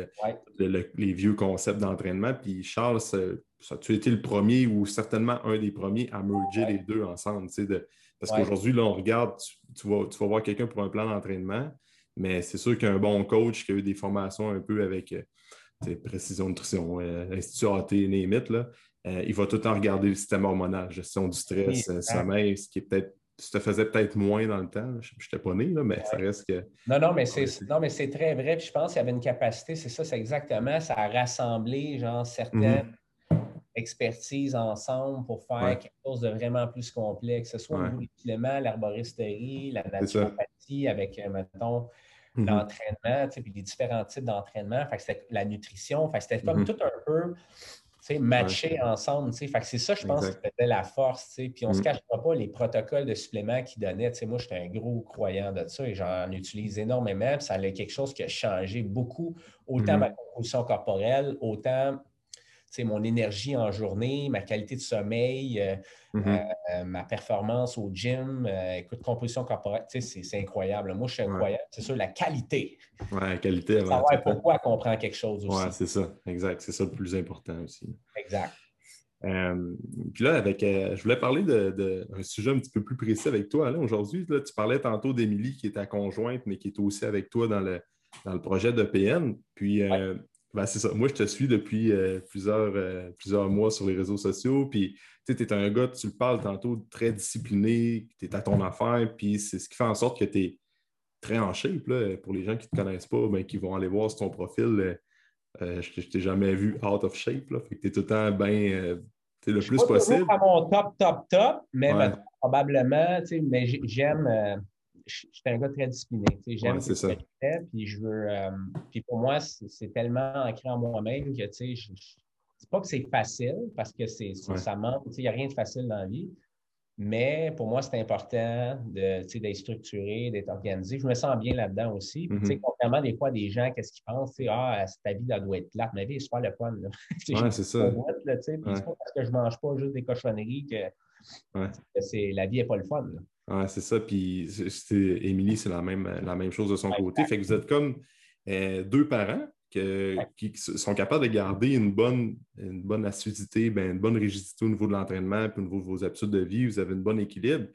les vieux concepts d'entraînement. Puis Charles, ça, tu été le premier ou certainement un des premiers à merger les deux ensemble. De, parce qu'aujourd'hui, là, on regarde, tu, vas, tu vas voir quelqu'un pour un plan d'entraînement, mais c'est sûr qu'un bon coach qui a eu des formations un peu avec euh, précision nutrition, euh, Institut AT, Némite, là, euh, il va tout le temps regarder le système hormonal, gestion du stress, sommeil, ce qui est peut-être te faisait peut-être moins dans le temps. Je n'étais pas né, là, mais ça reste que. Non, non, mais c'est, non, mais c'est très vrai. je pense qu'il y avait une capacité, c'est ça, c'est exactement, ça a rassemblé genre, certaines mhm. expertises ensemble pour faire quelque chose de vraiment plus complexe, que ce soit au niveau des l'herboristerie, la naturopathie avec, euh, mettons, mhm. l'entraînement, puis les différents types d'entraînement. la nutrition. c'était comme mhm. tout un peu matcher ensemble. c'est ça, je pense, qui faisait la force. Puis on ne se mm. cachera pas les protocoles de suppléments qu'ils donnaient. moi, j'étais un gros croyant de ça et j'en utilise énormément. ça a quelque chose qui a changé beaucoup, autant mm-hmm. ma composition corporelle, autant mon énergie en journée, ma qualité de sommeil, euh, mm-hmm. euh, ma performance au gym, euh, écoute, composition corporelle, c'est incroyable. Moi, je suis incroyable. C'est sûr, la qualité. Oui, la qualité. Savoir pourquoi on comprend quelque chose aussi. Oui, c'est ça, exact. C'est ça le plus important aussi. Exact. puis là, avec, je voulais parler d'un sujet un petit peu plus précis avec toi. Aujourd'hui, tu parlais tantôt d'Émilie qui est ta conjointe, mais qui est aussi avec toi dans le, dans le projet de PN. Puis, ben, c'est ça. Moi, je te suis depuis euh, plusieurs, euh, plusieurs mois sur les réseaux sociaux. Puis, tu es un gars, tu le parles tantôt, très discipliné, tu es à ton affaire. Puis, c'est ce qui fait en sorte que tu es très en shape. Là. Pour les gens qui ne te connaissent pas, ben, qui vont aller voir sur ton profil, euh, je ne t'ai jamais vu out of shape. Là. Fait que tu es tout le temps bien. le plus pas possible. à mon top, top, top, mais probablement, mais j'aime je suis un gars très discipliné. J'aime ce que je fais, puis je veux. Euh, puis pour moi, c'est tellement ancré en moi-même que, tu sais, je, c'est pas que c'est facile parce que c'est, ça manque. Il n'y a rien de facile dans la vie. Mais pour moi, c'est important de, d'être structuré, d'être organisé. Je me sens bien là-dedans aussi. Puis, mm-hmm. Contrairement des fois des gens, qu'est-ce qu'ils pensent? Ah, ta vie, elle doit être plate. Ma vie est super le fun. Ouais, c'est ça. Là, c'est pas parce que je mange pas juste des cochonneries que, c'est, la vie n'est pas le fun. Là. Ouais, c'est ça. Puis Émilie, c'est la même, la même chose de son côté. Fait que vous êtes comme euh, deux parents qui sont capables de garder une bonne, une bonne assiduité, ben, une bonne rigidité au niveau de l'entraînement, puis au niveau de vos habitudes de vie. Vous avez un bon équilibre.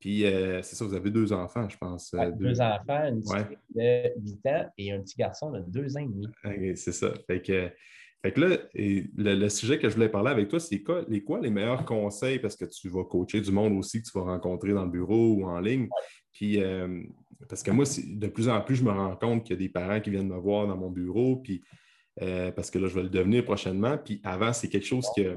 Puis euh, c'est ça, vous avez deux enfants, je pense. Euh, deux... enfants, une petite de 8 ans et un petit garçon de 2 ans et demi. c'est ça. Fait que, là, le, sujet que je voulais parler avec toi, c'est quoi les, meilleurs conseils, parce que tu vas coacher du monde aussi que tu vas rencontrer dans le bureau ou en ligne. Puis euh, parce que moi, de plus en plus, je me rends compte qu'il y a des parents qui viennent me voir dans mon bureau, puis parce que là, je vais le devenir prochainement. Puis avant, c'est quelque chose que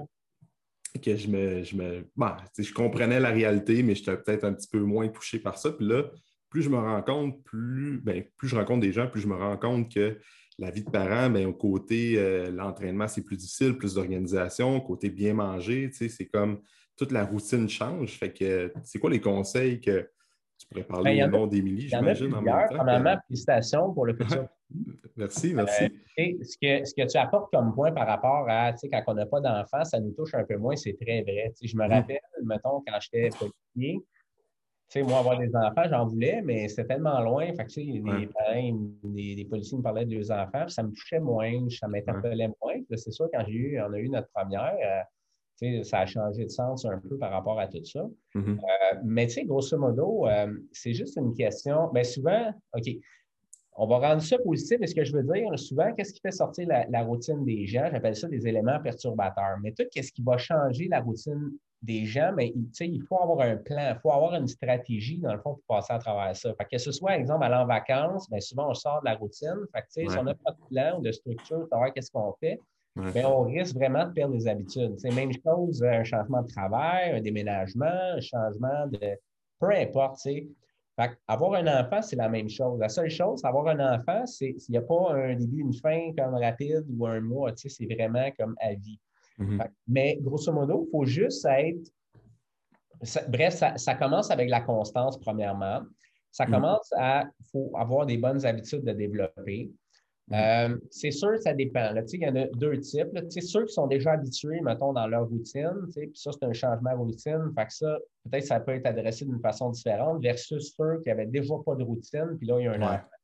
que je me. Je, me bah, je comprenais la réalité, mais j'étais peut-être un petit peu moins touché par ça. Puis là, plus je me rends compte, plus, ben, plus je rencontre des gens, plus je me rends compte que la vie de parent, bien, au côté euh, l'entraînement, c'est plus difficile, plus d'organisation, côté bien manger, c'est comme toute la routine change. Fait que c'est quoi les conseils que tu pourrais parler ben, au nom d'Émilie, j'imagine, en même temps? Premièrement, félicitations pour le futur. merci, merci. Euh, ce, que, ce, que, tu apportes comme point par rapport à, tu sais, quand on n'a pas d'enfants, ça nous touche un peu moins, c'est très vrai. Tu sais, je me mm. rappelle, mettons, quand j'étais policier, sais, moi, avoir des enfants, j'en voulais, mais c'était tellement loin. Fait que, tu sais, les parents, les, policiers me parlaient de deux enfants, puis ça me touchait moins, ça m'interpellait moins. C'est sûr, quand j'ai eu, on a eu notre première, euh, ça a changé de sens un peu par rapport à tout ça. Mm-hmm. Euh, mais tu sais, grosso modo, euh, c'est juste une question. Bien souvent, OK, on va rendre ça positif. Et ce que je veux dire, souvent, qu'est-ce qui fait sortir la, routine des gens? J'appelle ça des éléments perturbateurs. Mais tout, qu'est-ce qui va changer la routine des gens? Mais il faut avoir un plan, il faut avoir une stratégie, dans le fond, pour passer à travers ça. Fait que ce soit, exemple, aller en vacances, bien souvent, on sort de la routine. Fait que, Si on n'a pas de plan ou de structure, savoir qu'est-ce qu'on fait, mais on risque vraiment de perdre les habitudes. C'est même chose, un changement de travail, un déménagement, un changement de. Peu importe, tu avoir un enfant, c'est la même chose. La seule chose, avoir un enfant, c'est s'il n'y a pas un début, une fin comme rapide ou un mois, tu sais, c'est vraiment comme à vie. Mm-hmm. mais grosso modo, il faut juste être. bref, ça, commence avec la constance, premièrement. Ça mm-hmm. commence à. Il faut avoir des bonnes habitudes de développer. Mm-hmm. Euh, c'est sûr, ça dépend. Il y en a deux types. Ceux qui sont déjà habitués, mettons, dans leur routine, puis ça, c'est un changement de routine. Fait que ça, peut-être ça peut être adressé d'une façon différente versus ceux qui n'avaient déjà pas de routine, puis là, il y a un enfant.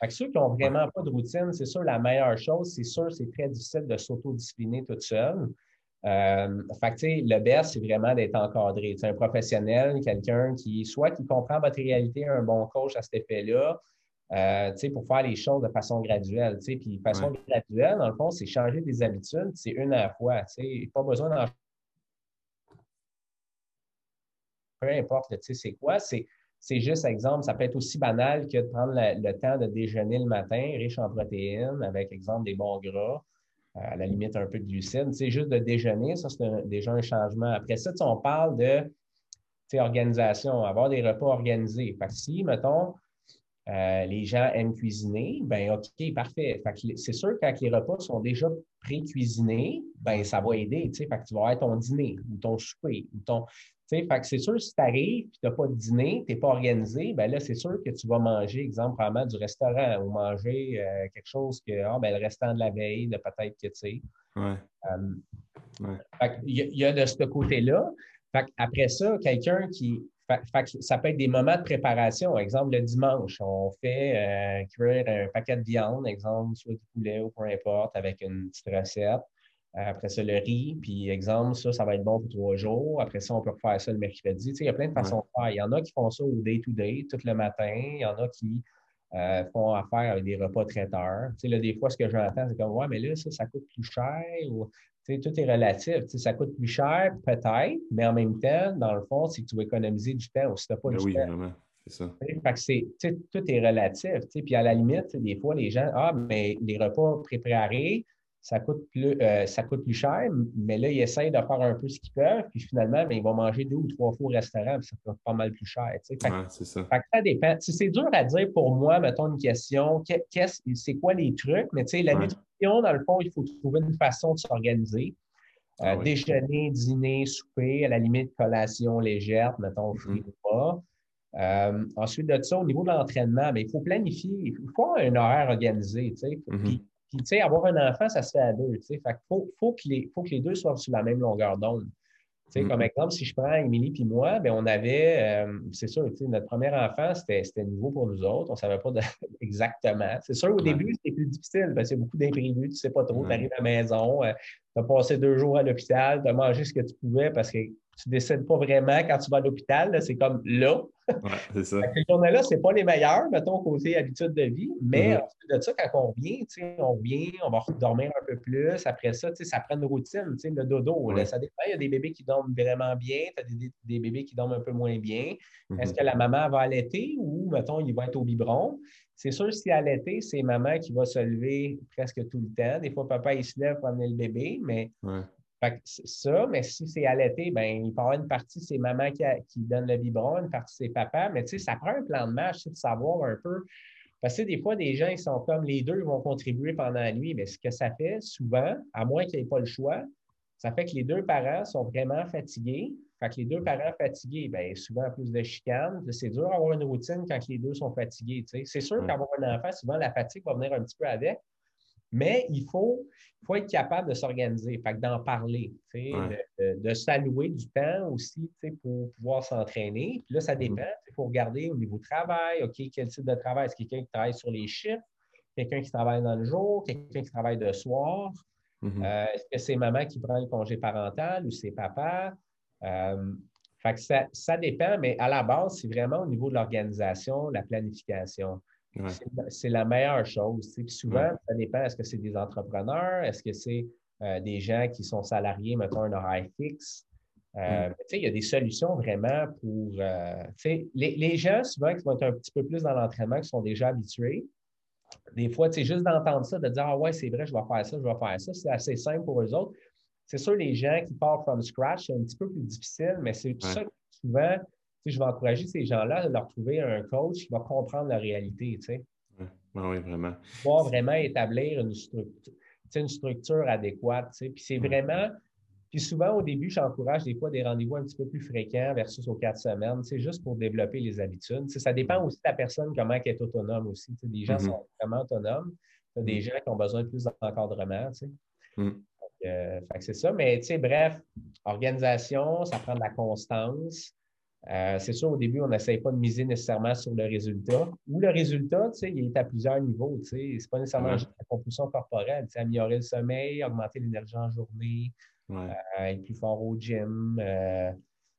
Fait que ceux qui n'ont vraiment pas de routine, c'est sûr, la meilleure chose, c'est sûr, c'est très difficile de s'autodiscipliner toute seule. Euh, fait que, le best, c'est vraiment d'être encadré. C'est un professionnel, quelqu'un qui, soit qui comprend votre réalité, un bon coach à cet effet-là, euh, pour faire les choses de façon graduelle. Puis façon graduelle, dans le fond, c'est changer des habitudes, c'est une à la fois. Pas besoin d'en peu importe, c'est quoi, c'est, juste, exemple, ça peut être aussi banal que de prendre le temps de déjeuner le matin, riche en protéines, avec, exemple, des bons gras, euh, à la limite un peu de glucides. C'est juste de déjeuner, ça, c'est déjà un changement. Après ça, on parle de organisation, avoir des repas organisés. Fait que si, mettons, euh, les gens aiment cuisiner, ben OK, parfait. c'est sûr que quand les repas sont déjà pré-cuisinés, ben ça va aider. Fait que tu vas avoir ton dîner ton souper. Ou ton, fait que c'est sûr, si tu arrives et tu n'as pas de dîner, tu n'es pas organisé, ben là, c'est sûr que tu vas manger, exemple, probablement du restaurant ou manger euh, quelque chose que, ah, ben, le restant de la veille, peut-être que tu sais. Ouais. Euh, il y, a de ce côté-là. Après ça, quelqu'un qui, ça peut être des moments de préparation. Exemple, le dimanche, on fait euh, cuire un paquet de viande, exemple, soit du poulet ou peu importe, avec une petite recette. Euh, après ça, le riz, puis exemple, ça, ça va être bon pour trois jours. Après ça, on peut refaire ça le mercredi. Tu sais, il y a plein de façons de faire. Il y en a qui font ça au day-to-day, tout le matin. Il y en a qui euh, font affaire avec des repas traiteurs. Tu sais, là, des fois, ce que j'entends, c'est comme, ouais, mais là, ça, ça coûte plus cher. Ou tout est relatif. ça coûte plus cher, peut-être, mais en même temps, dans le fond, c'est que tu vas économiser du temps ou si tu n'as pas ben du oui, Vraiment. C'est ça. tout est relatif. Puis à la limite, des fois, les gens, ah, mais les repas préparés, ça coûte plus, euh, ça coûte plus cher, mais là, ils essayent de faire un peu ce qu'ils peuvent, puis finalement, ben, ils vont manger deux ou trois fois au restaurant, puis ça coûte pas mal plus cher. c'est ça. ça dépend. C'est dur à dire pour moi, mettons une question, c'est quoi les trucs, mais la nutrition, dans le fond, il faut trouver une façon de s'organiser. Euh, ah déjeuner, dîner, souper, à la limite collation légère, mettons, mm -hmm. Euh, ensuite de ça, au niveau de l'entraînement, ben, il faut planifier, il faut avoir un horaire organisé. Mm-hmm. Puis, tu sais, avoir un enfant, ça se fait à deux. Tu sais, fait qu'il faut, faut, que les, faut que les deux soient sur la même longueur d'onde. Tu sais, Comme mm-hmm. exemple, si je prends Émilie puis moi, ben on avait, euh, c'est sûr, tu sais, notre premier enfant, c'était nouveau pour nous autres. On ne savait pas exactement. C'est sûr, au début, c'était plus difficile parce qu'il y a beaucoup d'imprévus. Tu ne sais pas trop, tu arrives à la maison, euh, tu as passé deux jours à l'hôpital, tu as mangé ce que tu pouvais parce que tu ne décides pas vraiment quand tu vas à l'hôpital. C'est comme là. Ouais, c'est ça. Ces journées-là, ce pas les meilleurs, mettons, côté habitude de vie. Mais mm-hmm. ensuite de ça, quand on revient, on revient, on va dormir un peu plus. Après ça, ça prend une routine, le dodo. ça dépend. Il y a des bébés qui dorment vraiment bien, tu as des, bébés qui dorment un peu moins bien. Est-ce mm-hmm. que la maman va allaiter ou, mettons, il va être au biberon? C'est sûr, si allaiter, c'est maman qui va se lever presque tout le temps. Des fois, papa, il se lève pour amener le bébé, mais ça, mais si c'est allaité, ben, il peut y avoir une partie, c'est maman qui, donne le biberon, une partie, c'est papa. Mais tu sais, ça prend un plan de match, de savoir un peu. Parce que des fois, des gens, ils sont comme les deux vont contribuer pendant la nuit, mais ce que ça fait souvent, à moins qu'il n'y ait pas le choix, ça fait que les deux parents sont vraiment fatigués. Fait que les deux parents fatigués, bien, souvent plus de chicanes. C'est dur d'avoir une routine quand les deux sont fatigués. C'est sûr qu'avoir un enfant, souvent la fatigue va venir un petit peu avec. Mais il faut, faut être capable de s'organiser, d'en parler, de, s'allouer du temps aussi pour pouvoir s'entraîner. Puis là, ça mm-hmm. dépend. Il faut regarder au niveau travail, OK, quel type de travail? Est-ce quelqu'un qui travaille sur les chiffres, quelqu'un qui travaille dans le jour, quelqu'un qui travaille de soir? Mm-hmm. Euh, est-ce que c'est maman qui prend le congé parental ou c'est papa? Euh, ça, ça, dépend, mais à la base, c'est vraiment au niveau de l'organisation, la planification. C'est la meilleure chose. Puis souvent, ça dépend, est-ce que c'est des entrepreneurs, est-ce que c'est euh, des gens qui sont salariés, mettons un horaire fixe? Euh, il y a des solutions vraiment pour. Euh, les, les, gens, souvent, qui vont être un petit peu plus dans l'entraînement, qui sont déjà habitués, des fois, juste d'entendre ça, de dire Ah ouais, c'est vrai, je vais faire ça, je vais faire ça, c'est assez simple pour eux autres. C'est sûr, les gens qui partent from scratch, c'est un petit peu plus difficile, mais c'est ça que souvent, je vais encourager ces gens-là à leur trouver un coach qui va comprendre la réalité. Tu sais. oui, vraiment. Pouvoir vraiment établir une structure, une structure adéquate. Tu sais. Puis c'est vraiment. Puis souvent, au début, j'encourage des fois des rendez-vous un petit peu plus fréquents versus aux quatre semaines, c'est juste pour développer les habitudes. ça dépend aussi de la personne, comment elle est autonome aussi. des gens mm-hmm. sont vraiment autonomes. Des mm. gens qui ont besoin de plus d'encadrement. Tu sais. Mm. Euh, c'est ça. Mais bref, organisation, ça prend de la constance. Euh, c'est sûr, au début, on n'essaye pas de miser nécessairement sur le résultat. Ou le résultat, il est à plusieurs niveaux. Ce n'est pas nécessairement la compulsion corporelle. Améliorer le sommeil, augmenter l'énergie en journée, euh, être plus fort au gym, euh,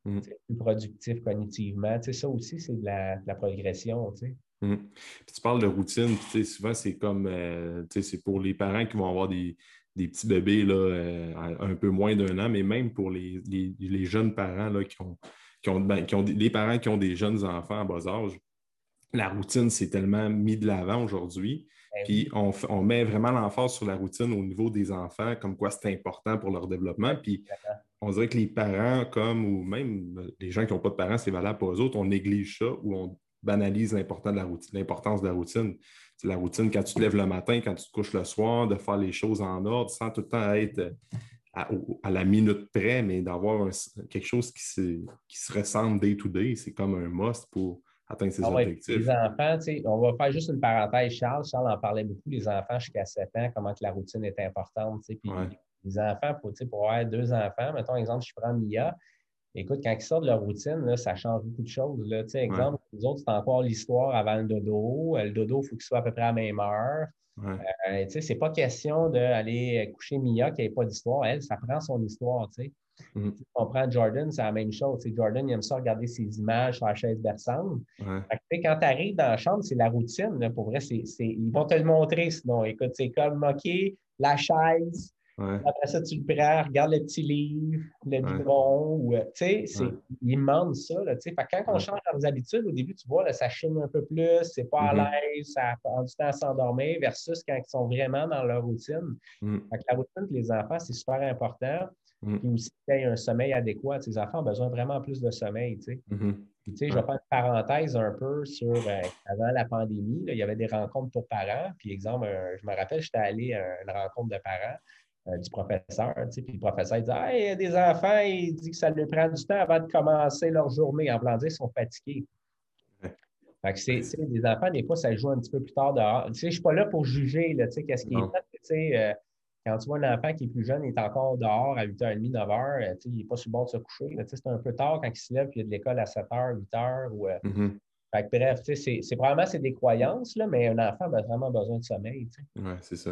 mm. plus productif cognitivement. ça aussi, c'est de la, progression. Mm. tu parles de routine, souvent, c'est comme c'est pour les parents qui vont avoir des, petits bébés là, un peu moins d'un an, mais même pour les, les jeunes parents là, qui ont ben, qui ont, des, parents qui ont des jeunes enfants à bas âge, la routine s'est tellement mis de l'avant aujourd'hui. Ben puis on, met vraiment l'emphase sur la routine au niveau des enfants, comme quoi c'est important pour leur développement. Puis on dirait que les parents, comme ou même les gens qui n'ont pas de parents, c'est valable pour eux autres, on néglige ça ou on banalise l'importance de la routine. L'importance de la routine. C'est la routine quand tu te lèves le matin, quand tu te couches le soir, de faire les choses en ordre sans tout le temps être à, la minute près, mais d'avoir quelque chose qui se, qui se ressemble day to day, c'est comme un must pour atteindre ses ah objectifs. Les enfants, on va faire juste une parenthèse. Charles, Charles en parlait beaucoup, les enfants jusqu'à 7 ans, comment que la routine est importante. Puis les enfants, pour, pour avoir deux enfants, mettons, exemple, je prends Mia, écoute, quand ils sortent de leur routine, là, ça change beaucoup de choses. Là. Exemple, nous autres, c'est encore l'histoire avant le dodo. Le dodo, il faut qu'il soit à peu près à la même heure. Euh, Ce n'est pas question d'aller coucher Mia qui n'a pas d'histoire. Elle, ça prend son histoire. Mm-hmm. On prend Jordan, c'est la même chose. Jordan, il aime ça regarder ses images sur la chaise berçante. quand tu arrives dans la chambre, c'est la routine. pour vrai, ils vont te le montrer sinon. Écoute, c'est comme OK, la chaise, après ça, tu le prends, regarde le petit livre, le biberon. Euh, tu sais, ils demandent ça. Là, quand on change leurs habitudes, au début, tu vois, là, ça chine un peu plus, c'est pas à mm-hmm. l'aise, ça prend du temps à s'endormir, versus quand ils sont vraiment dans leur routine. Mm. la routine pour les enfants, c'est super important. Mm. Puis aussi qu'il y un sommeil adéquat. Les enfants ont besoin vraiment plus de sommeil. Mm-hmm. je vais faire une parenthèse un peu sur euh, avant la pandémie. il y avait des rencontres pour parents. Puis, exemple, je me rappelle, j'étais allé à une rencontre de parents. Euh, du professeur. Puis le professeur il dit Ah, il y a des enfants, il dit que ça leur prend du temps avant de commencer leur journée. En plan ils sont fatigués. Fait que c'est, des enfants, des fois, ça joue un petit peu plus tard dehors. Tu sais, je ne suis pas là pour juger là, qu'est-ce qui est fait. Euh, quand tu vois un enfant qui est plus jeune, il est encore dehors à 8h30, 9h, euh, il n'est pas sur le bord de se coucher. c'est un peu tard quand il se lève, puis il y a de l'école à 7h, 8h. Ou, mm-hmm. fait que, bref, c'est, c'est probablement c'est des croyances, là, mais un enfant a vraiment besoin de sommeil. Oui, c'est ça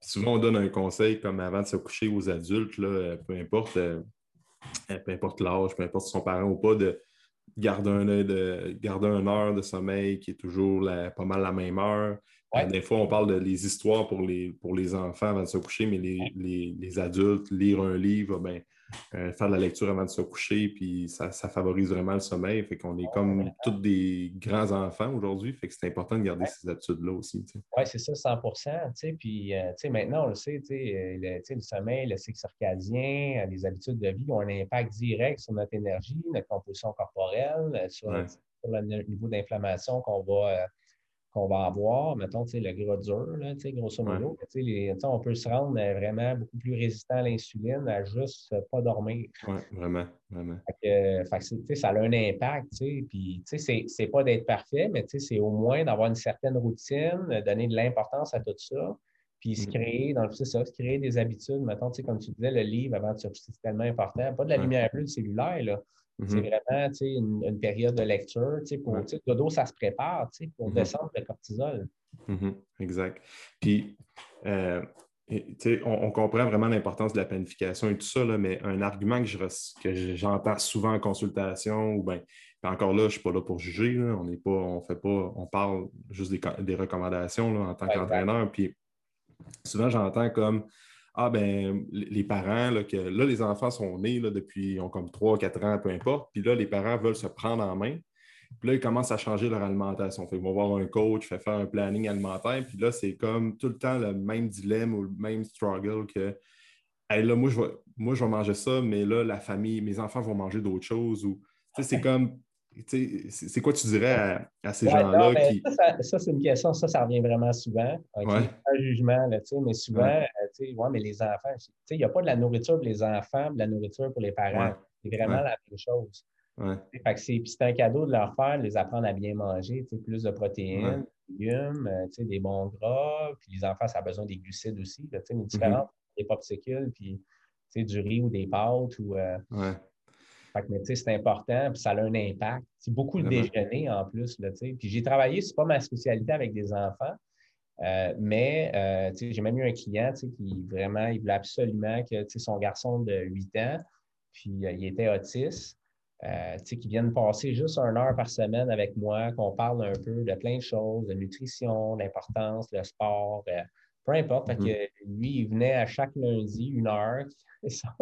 souvent, on donne un conseil comme avant de se coucher aux adultes, là, euh, peu importe. Euh, peu importe l'âge, peu importe si son parent ou pas, de garder un de garder une heure de sommeil qui est toujours pas mal la même heure. des fois, on parle de les histoires pour les, pour les enfants avant de se coucher, mais les, les adultes, lire un livre, ben, euh, faire de la lecture avant de se coucher, puis ça, favorise vraiment le sommeil. Fait qu'on est comme tous des grands enfants aujourd'hui, fait que c'est important de garder ces habitudes-là aussi. Oui, c'est ça, 100 Puis euh, maintenant, on le sait, euh, le, le, sommeil, le cycle circadien, les habitudes de vie ont un impact direct sur notre énergie, notre composition corporelle, sur, sur le niveau d'inflammation qu'on va qu'on va avoir, mettons, le gras dur, là, grosso modo, on peut se rendre euh, vraiment beaucoup plus résistant à l'insuline à juste pas dormir. Oui, vraiment, vraiment. Fait que, ça a un impact, puis c'est pas d'être parfait, mais c'est au moins d'avoir une certaine routine, donner de l'importance à tout ça, puis se mm. créer, dans le ça, se créer des habitudes. Mettons, comme tu disais, le livre avant c'est tellement important. Pas de la lumière bleue cellulaire, là. C'est mm-hmm. vraiment une, une, période de lecture. Pour, ouais. dodo, ça se prépare pour mm-hmm. descendre le cortisol. Mm-hmm. Exact. Puis, euh, on, on, comprend vraiment l'importance de la planification et tout ça, là, mais un argument que, j'entends souvent en consultation, ou bien, encore là, je ne suis pas là pour juger, là, on n'est pas, on fait pas, on parle juste des, des recommandations là, en tant qu'entraîneur. Puis souvent, j'entends comme ah ben les parents, là, que là, les enfants sont nés là, depuis, ils ont comme 3, 4 ans, peu importe, puis là, les parents veulent se prendre en main. Puis là, ils commencent à changer leur alimentation. Fait ils vont voir un coach, fait faire un planning alimentaire, puis là, c'est comme tout le temps le même dilemme ou le même struggle que là, moi je, vais, moi, je vais manger ça, mais là, la famille, mes enfants vont manger d'autres choses. Ou, c'est comme c'est quoi tu dirais à, ces gens-là qui. Ça, c'est une question, ça, ça revient vraiment souvent. Un jugement, là, mais souvent, ouais. Euh, mais les enfants, il n'y a pas de la nourriture pour les enfants, de la nourriture pour les parents. C'est vraiment la même chose. c'est un cadeau de leur faire, de les apprendre à bien manger, plus de protéines, des légumes, euh, des bons gras, puis les enfants, ça a besoin des glucides aussi, là, une différence mm des popsicles, puis du riz ou des pâtes ou euh, c'est important, puis ça a un impact. C'est beaucoup le déjeuner en plus. Là, puis j'ai travaillé, c'est pas ma spécialité avec des enfants, euh, mais euh, j'ai même eu un client qui vraiment, il voulait absolument que son garçon de 8 ans, puis euh, il était autiste, qui vienne passer juste une heure par semaine avec moi, qu'on parle un peu de plein de choses, de nutrition, d'importance, le sport, peu importe. Mm-hmm. que lui, il venait à chaque lundi une heure. Ça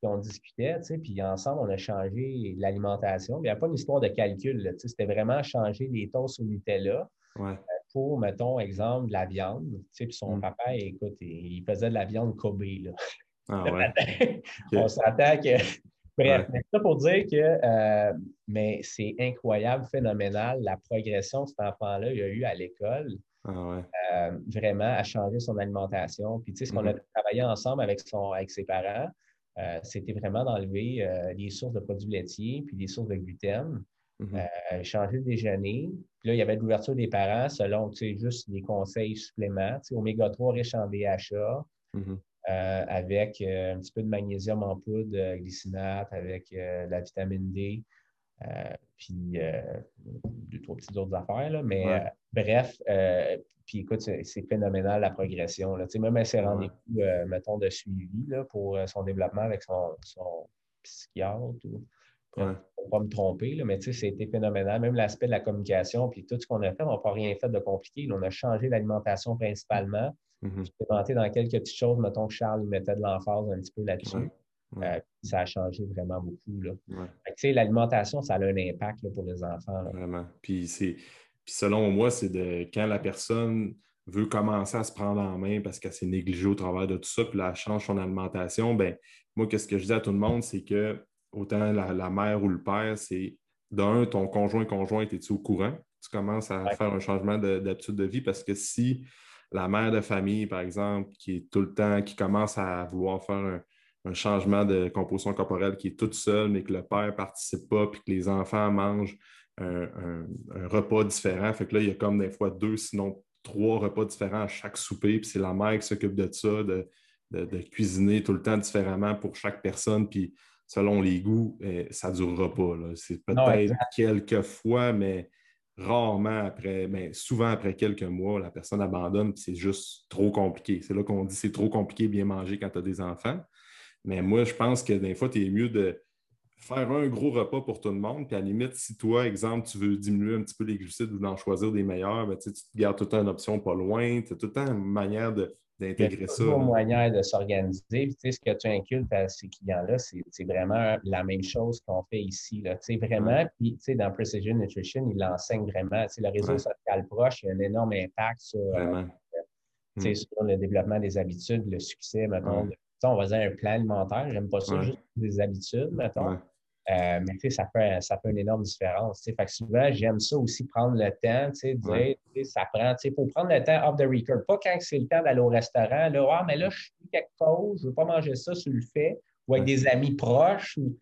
puis on discutait, puis ensemble, on a changé l'alimentation. Il n'y a pas une histoire de calcul, c'était vraiment changer les toasts au Nutella euh, pour, mettons, exemple, de la viande. Tu sais, puis son mm. papa, écoute, il, faisait de la viande Kobe, là. Ah ouais. On s'attend que... Bref, ça pour dire que euh, mais c'est incroyable, phénoménal, la progression que cet enfant-là a eu à l'école. Ah ouais. euh, vraiment, à changer son alimentation. Puis, tu sais, ce qu'on a mm-hmm. travaillé ensemble avec, son, avec ses parents, euh, c'était vraiment d'enlever les sources de produits laitiers puis les sources de gluten, euh, changer le déjeuner. Puis là, il y avait l'ouverture des parents selon juste des conseils suppléments. Oméga 3 riche en DHA, mhm. avec un petit peu de magnésium en poudre, glycinate, avec la vitamine D. puis deux, trois petites autres affaires. Là. Mais bref, puis écoute, c'est phénoménal la progression. Là. Même à ses rendez-vous, euh, mettons, de suivi là, pour euh, son développement avec son, psychiatre. Ou, ne pas me tromper, là, mais c'était phénoménal. Même l'aspect de la communication, puis tout ce qu'on a fait, on n'a pas rien fait de compliqué. on a changé l'alimentation principalement. Mm -hmm. dans quelques petites choses, mettons que Charles mettait de l'emphase un petit peu là-dessus. Euh, ça a changé vraiment beaucoup. L'alimentation, ça a un impact pour les enfants. Vraiment. Puis c'est puis selon moi, c'est de quand la personne veut commencer à se prendre en main parce qu'elle s'est négligée au travers de tout ça, puis là, elle change son alimentation, ben moi, qu'est-ce que je dis à tout le monde, c'est que autant la, mère ou le père, c'est d'un, ton conjoint conjointe, es-tu au courant? Tu commences à faire un changement d'habitude de, vie parce que si la mère de famille, par exemple, qui est tout le temps, qui commence à vouloir faire un, un changement de composition corporelle qui est toute seule, mais que le père ne participe pas, puis que les enfants mangent un, repas différent. Fait que là, il y a comme des fois deux, sinon trois repas différents à chaque souper. Puis c'est la mère qui s'occupe de ça, de, cuisiner tout le temps différemment pour chaque personne. Puis selon les goûts, eh, ça ne durera pas. C'est peut-être quelques fois, mais rarement après, mais souvent après quelques mois, la personne abandonne, c'est juste trop compliqué. C'est là qu'on dit c'est trop compliqué bien manger quand tu as des enfants. Mais moi, je pense que des fois, tu es mieux de faire un gros repas pour tout le monde. Puis à la limite, si toi, exemple, tu veux diminuer un petit peu les glucides ou d'en choisir des meilleurs, ben, tu te gardes tout le temps une option pas loin. Tu as tout le temps une manière d'intégrer ça. une manière de s'organiser. ce que tu incultes à ces clients-là, c'est vraiment la même chose qu'on fait ici. Là. Vraiment, puis dans Precision Nutrition, ils l'enseignent vraiment. le réseau social proche, il y a un énorme impact sur, euh, hmm. sur le développement des habitudes, le succès, mettons, on va dire un plan alimentaire. J'aime pas ça, juste des habitudes, mettons. Euh, mais ça fait, ça fait une énorme différence. Fait que souvent, j'aime ça aussi prendre le temps, de dire, ça prend, il faut prendre le temps off the record. Pas quand c'est le temps d'aller au restaurant, là, ah, mais là, je suis quelque chose, je ne veux pas manger ça sur le fait, ou avec des amis proches, ou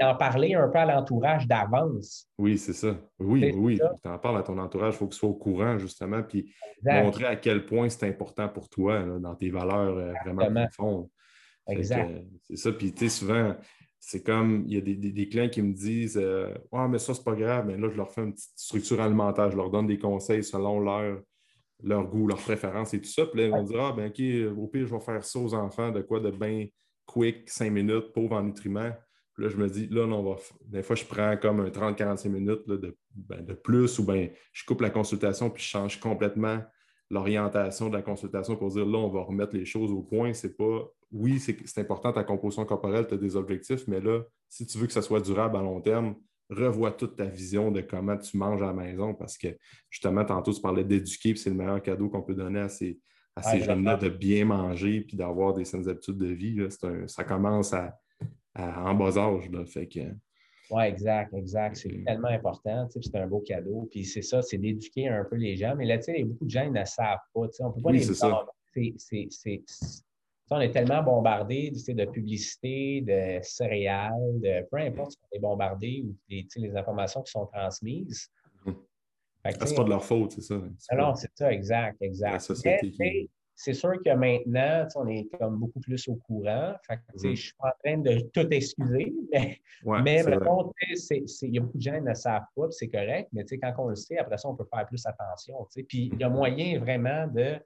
d'en parler un peu à l'entourage d'avance. Oui, c'est ça. Oui, oui, tu en parles à ton entourage, il faut que tu sois au courant, justement, puis montrer à quel point c'est important pour toi, dans tes valeurs euh, vraiment profondes. Exact. C'est ça. Puis, tu sais, souvent, c'est comme, il y a des, clients qui me disent euh, Ouais, mais ça, c'est pas grave. Mais là, je leur fais une petite structure alimentaire. Je leur donne des conseils selon leur, leur goût, leurs préférences et tout ça. Puis là, ils vont dire Ah, ben, OK, au pire, je vais faire ça aux enfants, de quoi de bien quick, cinq minutes, pauvre en nutriments. Puis là, je me dis, là, on va. Des fois, je prends comme un 30-45 minutes de, ben, de, plus ou bien je coupe la consultation puis je change complètement l'orientation de la consultation pour dire là, on va remettre les choses au point. C'est pas oui, c'est important ta composition corporelle, tu as des objectifs, mais là, si tu veux que ça soit durable à long terme, revois toute ta vision de comment tu manges à la maison parce que justement, tantôt, tu parlais d'éduquer, c'est le meilleur cadeau qu'on peut donner à ces, jeunes-là de bien manger puis d'avoir des saines habitudes de vie. ça commence à, en bas âge. fait que, oui, exact, exact. C'est tellement important. C'est un beau cadeau. Puis c'est ça, c'est d'éduquer un peu les gens. Mais là, tu sais, beaucoup de gens ne savent pas. On ne peut pas les c'est on est tellement bombardé de publicité, de céréales, de peu importe ce qu'on est bombardé ou les, les informations qui sont transmises. Ah, c'est pas de leur faute, c'est ça. Alors, c'est ça, exact, exact. C'est sûr que maintenant, on est comme beaucoup plus au courant. Fait que, Je ne suis pas en train de tout excuser, mais, mais il y a beaucoup de gens qui ne savent pas, c'est correct, mais quand on le sait, après ça, on peut faire plus attention. Puis il y a moyen vraiment de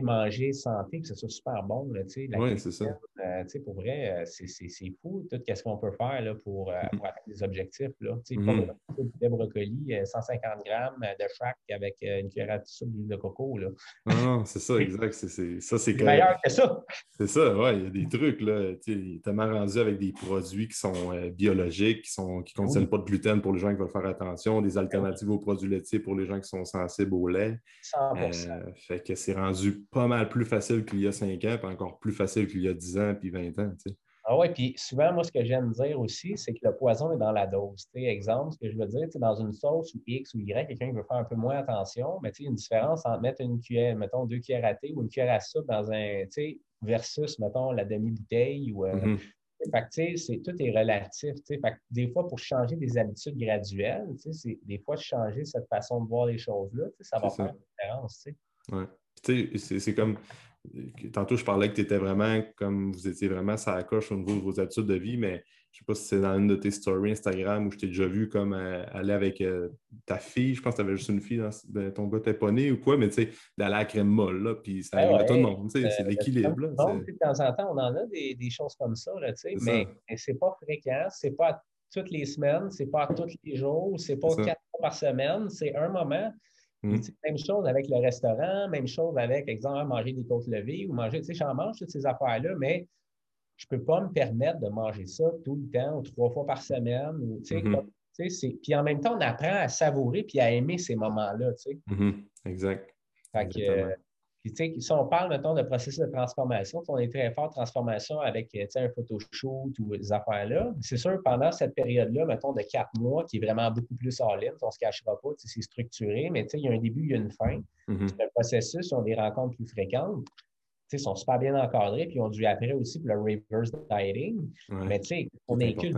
manger santé, que ce soit super bon. Là, oui, c'est ça. Euh, pour vrai, euh, c'est fou tout ce qu'on peut faire là, pour, euh, mm-hmm. pour, atteindre des objectifs. Là. Mm brocoli, 150 grammes de chaque avec une cuillère à soupe de coco. Là. Ah, c'est ça, exact. C'est, ça, c'est meilleur que ça. C'est ça, oui. Il y a des trucs. Là, il est tellement rendu avec des produits qui sont biologiques, qui ne qui contiennent pas de gluten pour les gens qui veulent faire attention, des alternatives aux produits laitiers pour les gens qui sont sensibles au lait. 100%. fait que c'est rendu pas mal plus facile qu'il y a 5 ans, puis encore plus facile qu'il y a 10 ans, puis 20 ans. Ah oui, puis souvent, moi, ce que j'aime dire aussi, c'est que le poison est dans la dose. exemple, ce que je veux dire, dans une sauce ou X ou Y, quelqu'un veut faire un peu moins attention, mais il y a une différence entre mettre une cuillère, mettons, deux cuillères à thé ou une cuillère à soupe dans un, versus, mettons, la demi-bouteille ou. Euh, mm-hmm. Fait tout est relatif. Fait des fois, pour changer des habitudes graduelles, des fois, changer cette façon de voir les choses-là, ça va faire une différence. Ouais c'est comme. Tantôt, je parlais que tu étais vraiment comme vous étiez vraiment ça coche au niveau de vos habitudes de vie, mais je ne sais pas si c'est dans une de tes stories Instagram où je t'ai déjà vu comme euh, aller avec euh, ta fille. Je pense que tu avais juste une fille, dans, ton gars t'es pas né ou quoi, mais tu sais, d'aller à la crème molle, là, puis ça arrive à tout le monde. c'est l'équilibre. de temps en temps, on en a des, choses comme ça, là, mais, mais c'est pas fréquent, c'est pas toutes les semaines, c'est pas tous les jours, c'est pas quatre fois par semaine, c'est un moment. Mm. Même chose avec le restaurant, même chose avec, exemple, manger des côtes levées ou manger, tu sais, j'en mange toutes ces affaires-là, mais je ne peux pas me permettre de manger ça tout le temps ou trois fois par semaine. Ou, tu sais, mm-hmm. puis en même temps, on apprend à savourer puis à aimer ces moments-là. Tu sais. Mm-hmm. Exact. Fait que, si on parle, mettons, de processus de transformation, on est très fort transformation avec euh, un photoshoot ou des affaires-là, c'est sûr, pendant cette période-là, mettons, de quatre mois, qui est vraiment beaucoup plus all-in, on ne se cachera pas, c'est structuré, mais il y a un début, il y a une fin. Mm-hmm. C'est un processus, on a des rencontres plus fréquentes. Ils sont super bien encadrés, puis ils ont dû après aussi pour le reverse dieting. mais tu sais, on inclut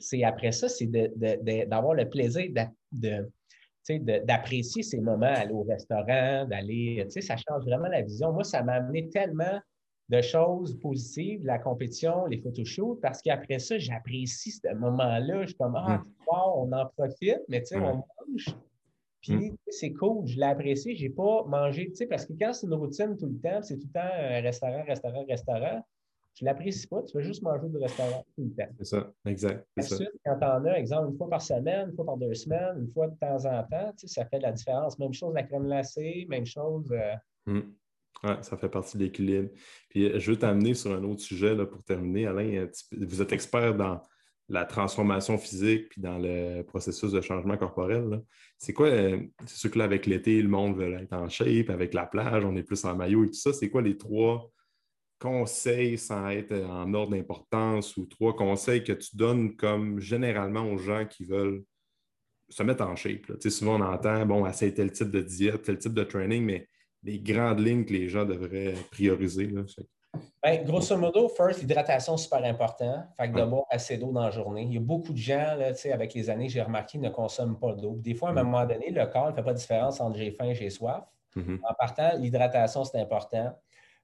C'est après ça, c'est d'avoir le plaisir de, d'apprécier ces moments, aller au restaurant, d'aller, ça change vraiment la vision. Moi, ça m'a amené tellement de choses positives, la compétition, les photoshoots, parce qu'après ça, j'apprécie ce moment-là. Je suis comme, ah, mm. on en profite, mais tu sais, on mange. Puis, mm. c'est cool, je l'ai apprécié. Je n'ai pas mangé, tu sais, parce que quand c'est une routine tout le temps, c'est tout le temps restaurant, restaurant, restaurant, Tu ne l'apprécies pas, tu veux juste manger du restaurant tout le temps. C'est ça, exact. Ensuite, quand tu en as, exemple, une fois par semaine, une fois par deux semaines, une fois de temps en temps, ça fait la différence. Même chose la crème glacée, même chose. Euh. Oui, ça fait partie de l'équilibre. Puis euh, je veux t'amener sur un autre sujet là, pour terminer. Alain, vous êtes expert dans la transformation physique puis dans le processus de changement corporel. C'est quoi, euh, c'est sûr que là, avec l'été, le monde veut être en shape, avec la plage, on est plus en maillot et tout ça. C'est quoi les trois conseils sans être en ordre d'importance ou trois conseils que tu donnes comme généralement aux gens qui veulent se mettre en shape? Souvent, on entend, bon, essayer tel type de diète, tel type de training, mais les grandes lignes que les gens devraient prioriser. Là, ben, grosso modo, first, l'hydratation, super important. Fait que de boire assez d'eau dans la journée. Il y a beaucoup de gens, là, avec les années, j'ai remarqué, ne consomment pas d'eau. Des fois, à un moment donné, le corps ne fait pas de différence entre j'ai faim et j'ai soif. Mm-hmm. En partant, l'hydratation, c'est important.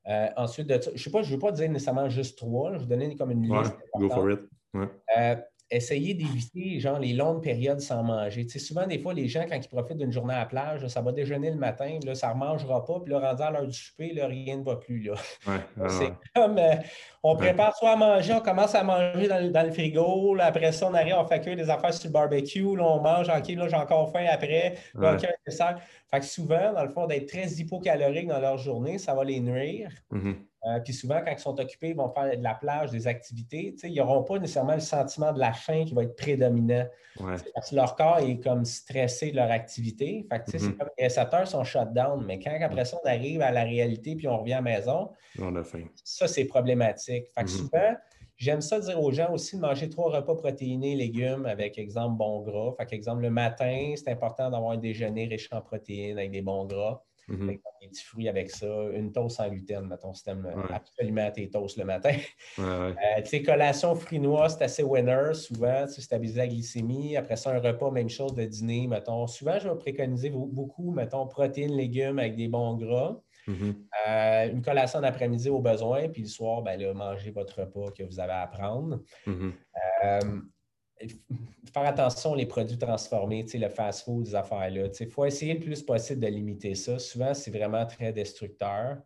Euh, ensuite, de, je ne sais pas, je ne veux pas dire nécessairement juste trois. je vais donner comme une liste. go for it. Euh, essayer d'éviter genre les longues périodes sans manger. Tu souvent, des fois, les gens, quand ils profitent d'une journée à la plage, ça va déjeuner le matin, là, ça ne remangera pas, puis là, rendu à l'heure du souper, là, rien ne va plus. Là. c'est comme euh, on prépare soit à manger, on commence à manger dans, le frigo, après ça, on arrive, on fait cuire des affaires sur le barbecue, là, on mange, OK, là, j'ai encore faim après, là, Fait que souvent, dans le fond, d'être très hypocalorique dans leur journée, ça va les nuire. Mm-hmm. Euh, puis souvent, quand ils sont occupés, ils vont faire de la plage, des activités. Ils n'auront pas nécessairement le sentiment de la faim qui va être prédominant. Parce que leur corps est comme stressé de leur activité. Fait que, mm-hmm. comme les récepteurs sont shut down. Mais quand après ça, on arrive à la réalité puis on revient à la maison, on a faim. Ça, c'est problématique. Fait que mm-hmm. souvent, J'aime ça dire aux gens aussi de manger trois repas protéinés, légumes avec, exemple, bon gras. Fait exemple, le matin, c'est important d'avoir un déjeuner riche en protéines avec des bons gras. Mhm. des petits fruits avec ça, une toast sans gluten, mettons, si t'aimes absolument tes toasts le matin. Euh, tu sais, collation fruits c'est assez winner, souvent, tu stabiliser la glycémie. Après ça, un repas, même chose de dîner, mettons. Souvent, je vais préconiser beaucoup, mettons, protéines, légumes avec des bons gras. Mhm. Euh, une collation d'après-midi au besoin, puis le soir, ben, là, mangez votre repas que vous avez à prendre. Mhm. Euh, faire attention aux produits transformés, le fast-food, des affaires-là. Il faut essayer le plus possible de limiter ça. Souvent, c'est vraiment très destructeur.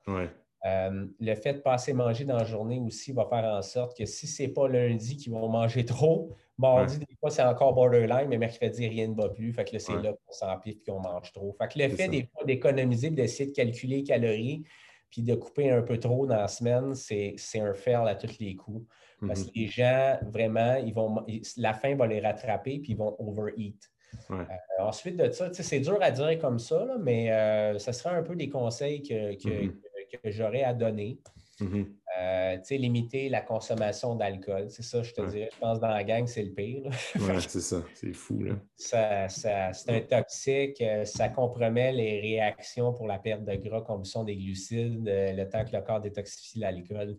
Euh, le fait de passer manger dans la journée aussi va faire en sorte que si ce n'est pas lundi qu'ils vont manger trop, mardi, des fois, c'est encore borderline, mais mercredi, rien ne va plus. Fait que là, c'est là qu'on s'empire et qu'on mange trop. Fait que le fait des fois d'économiser, d'essayer de calculer les calories, puis de couper un peu trop dans la semaine, c'est un fail à tous les coups. Parce que mm-hmm. les gens, vraiment, ils vont, la faim va les rattraper puis ils vont overeat. Euh, ensuite de ça, c'est dur à dire comme ça, mais euh, ce serait un peu des conseils que, que mm-hmm. j'aurais à donner. Mm-hmm. Euh, limiter la consommation d'alcool. C'est ça, je te dirais. Je pense dans la gang, c'est le pire. Oui, c'est ça. C'est fou. Là. Ça, c'est un toxique. Euh, ça compromet les réactions pour la perte de gras, combustion des glucides, euh, le temps que le corps détoxifie l'alcool,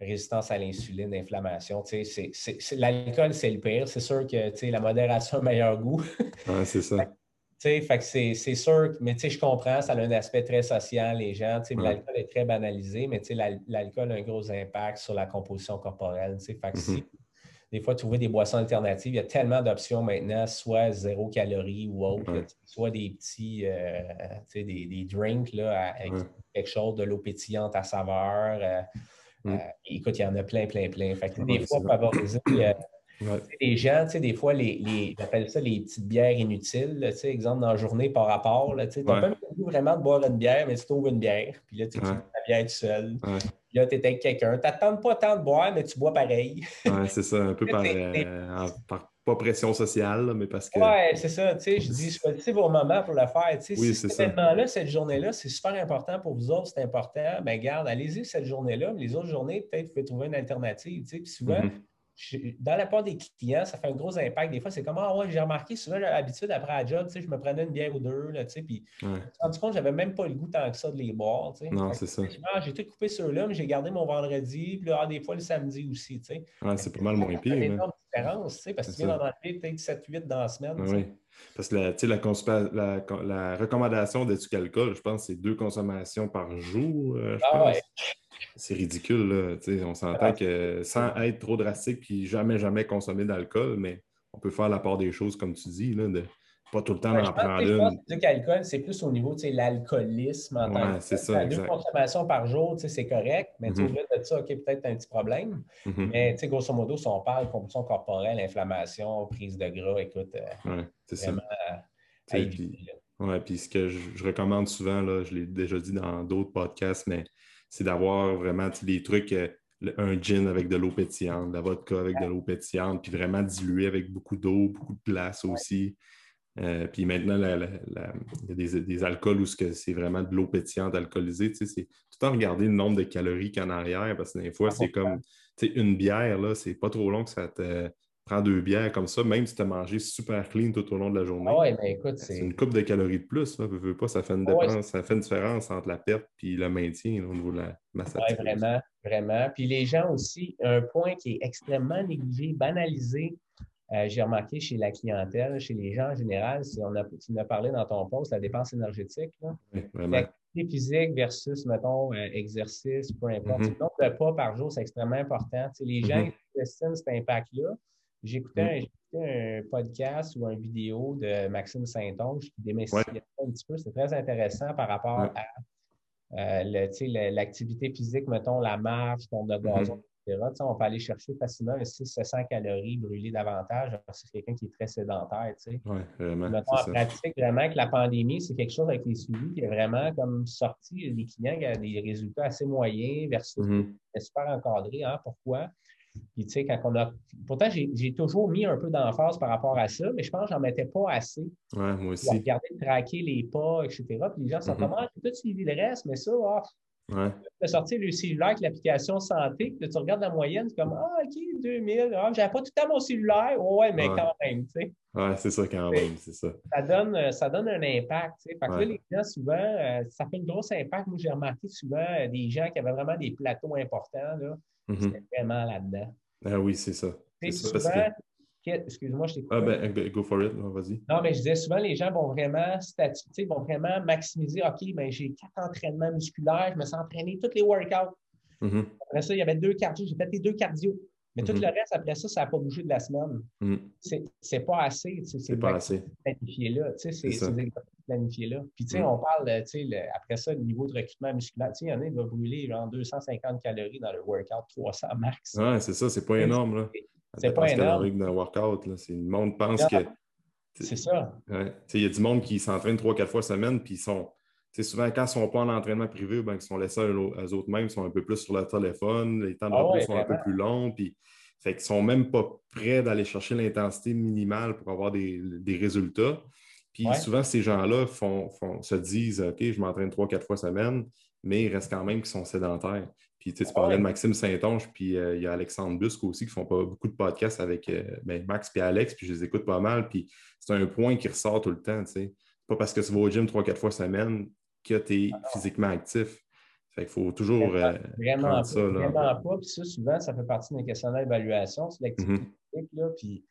résistance à l'insuline, inflammation. L'alcool, c'est le pire. C'est sûr que la modération a meilleur goût. Oui, c'est ça. C'est sûr, mais je comprends, ça a un aspect très social, les gens. L'alcool est très banalisé, mais l'alcool a un gros impact sur la composition corporelle. Fait que si, mm-hmm. des fois, trouver des boissons alternatives, il y a tellement d'options maintenant, soit zéro calorie ou autre, soit des petits euh, des, des, drinks là, avec quelque chose, de l'eau pétillante à saveur. Euh, mm. euh, écoute, il y en a plein, plein, plein. Fait que, des fois, favoriser les gens, tu sais, des fois, les, les, appellent ça les petites bières inutiles. Tu sais, exemple, dans la journée par rapport, tu n'as pas vraiment de boire une bière, mais tu trouves une bière. Puis là, tu ouais. ta bière tout seul. Puis là, tu es avec quelqu'un. Tu n'attends pas tant de boire, mais tu bois pareil. Oui, c'est ça, un peu par, euh, par, pas pression sociale, mais parce que. Oui, c'est ça. Tu sais, je dis, c'est vos moments pour le faire. Tu sais, oui, cet événement-là, cette journée-là, c'est super important pour vous autres, c'est important. Mais ben, garde, allez-y cette journée-là, mais les autres journées, peut-être, vous pouvez trouver une alternative. Tu sais, puis souvent, mm-hmm dans la part des clients, ça fait un gros impact. Des fois, c'est comme Ah ouais, j'ai remarqué souvent, j'ai l'habitude après la job, je me prenais une bière ou deux, là, puis je me suis rendu compte que j'avais même pas le goût tant que ça de les boire. Non, c'est ça. Ah, j'ai tout coupé ceux-là, mais j'ai gardé mon vendredi, puis là, ah, des fois le samedi aussi. Ouais, c'est pas mal moins pire. C'est une différence, parce que tu viens d'en enlever peut-être 7-8 dans la semaine. Parce que la, la, la, recommandation d'étudier alcool, je pense, c'est deux consommations par jour. Euh, je ah, pense. Ouais. C'est ridicule. Là. On s'entend que sans être trop drastique puis jamais, jamais consommer d'alcool, mais on peut faire la part des choses, comme tu dis, là, de pas tout le temps d'en prendre une. Je c'est plus au niveau de l'alcoolisme en tant que c'est ça, Deux consommations par jour, c'est correct, mais mm -hmm. au de ça, OK, peut-être un petit problème. Mm-hmm. Mais grosso modo, si on parle de compulsion corporelle, inflammation, prise de gras, écoute, euh, ouais, c'est ça. Oui, puis ce que je, recommande souvent, là, je l'ai déjà dit dans d'autres podcasts, mais c'est d'avoir vraiment des trucs, euh, un gin avec de l'eau pétillante, de la vodka avec de l'eau pétillante, puis vraiment dilué avec beaucoup d'eau, beaucoup de glace aussi. Euh, puis maintenant, il y a des, alcools où c'est vraiment de l'eau pétillante alcoolisée. c'est tout le temps regarder le nombre de calories qu'il y a en arrière, parce que des fois, c'est comme une bière, là, c'est pas trop long que ça te prend deux bières comme ça, même si tu as mangé super clean tout au long de la journée. Ah ouais, mais écoute, c'est une coupe de calories de plus. Là, pas, ça, fait une ah ça fait une différence entre la perte et le maintien au niveau de la masse Oui, vraiment, vraiment. Puis les gens aussi, un point qui est extrêmement négligé, banalisé, euh, j'ai remarqué chez la clientèle, chez les gens en général, si on a, tu en as parlé dans ton poste, la dépense énergétique. Là. Oui, vraiment. physique versus, mettons, euh, exercice, peu importe. Mm-hmm. Le nombre de pas par jour, c'est extrêmement important. les gens mm-hmm. estiment cet impact-là. J'écoutais un, podcast ou une vidéo de Maxime Saint-Onge qui démystifiait un petit peu. C'est très intéressant par rapport à euh, l'activité physique, mettons la marche, ton de gazon, on peut aller chercher facilement 600 calories brûlées davantage c'est quelqu'un qui est très sédentaire. Oui, vraiment. Mettons, en pratique, vraiment que la pandémie, c'est quelque chose avec les suivis qui est vraiment comme sorti les clients qui ont des résultats assez moyens versus mm super encadré. Hein, pourquoi? Puis, tu sais, quand on a. Pourtant, j'ai toujours mis un peu d'emphase par rapport à ça, mais je pense que j'en mettais pas assez. Ouais, moi aussi. Regarder, traquer les pas, etc. Puis les gens sont mm -hmm. comme, ah, tout suivi le reste, mais ça, oh, Ouais. Tu as sorti le cellulaire avec l'application santé, puis tu regardes la moyenne, c'est comme Ah, OK, 2000. Ah, j'avais pas tout à mon cellulaire. ouais, mais quand même, tu sais. Ouais, c'est ça, quand même, c'est ça. Ça donne, euh, ça donne un impact, tu sais. Fait que là, les gens, souvent, euh, ça fait un gros impact. Moi, j'ai remarqué souvent euh, des gens qui avaient vraiment des plateaux importants, là. Mm -hmm. C'était vraiment là-dedans. Ah oui, c'est ça. souvent, Excuse-moi, je t'écoute. Ah ben, go for it, vas-y. Non, mais je disais souvent, les gens vont vraiment statuer, vont vraiment maximiser. OK, ben, j'ai quatre entraînements musculaires, je me suis entraîné tous les workouts. Mm-hmm. Après ça, il y avait deux cardio, j'ai fait les deux cardio. Mais tout mm-hmm. le reste, après ça, ça n'a pas bougé de la semaine. Mm. C'est pas assez. C'est pas assez. Planifié là. C'est planifié là. Puis, tu sais, on parle, après ça, le niveau de recrutement musculaire. Tu sais, il y en a, qui va brûler genre 250 calories dans le workout, 300 max. Ouais, c'est ça, c'est pas énorme. Là. C'est pas énorme. d'un workout. Là. Le monde pense que. C'est ça. Il y a du monde qui s'entraîne trois, quatre fois semaine, puis ils sont. souvent, quand ils ne sont pas en entraînement privé, ben, ils sont laissés à eux-mêmes, ils sont un peu plus sur leur téléphone, les temps de ah repos sont un peu plus longs, puis fait qu'ils sont même pas prêts d'aller chercher l'intensité minimale pour avoir des, résultats. Puis souvent, ces gens-là font, se disent OK, je m'entraîne trois, quatre fois semaine, mais ils restent quand même qu'ils sont sédentaires. Puis tu, parlais de Maxime Saint-Onge, puis euh, il y a Alexandre Busque aussi qui font pas beaucoup de podcasts avec euh, ben, Max et Alex, puis je les écoute pas mal. Puis c'est un point qui ressort tout le temps. Tu sais. Pas parce que tu vas au gym trois, quatre fois semaine que tu es ah physiquement actif. Fait qu'il faut toujours. vraiment, euh, ça, vraiment pas. Puis ça, souvent, ça fait partie d'un questionnaire d'évaluation sur l'activité mm-hmm. physique. Là, puis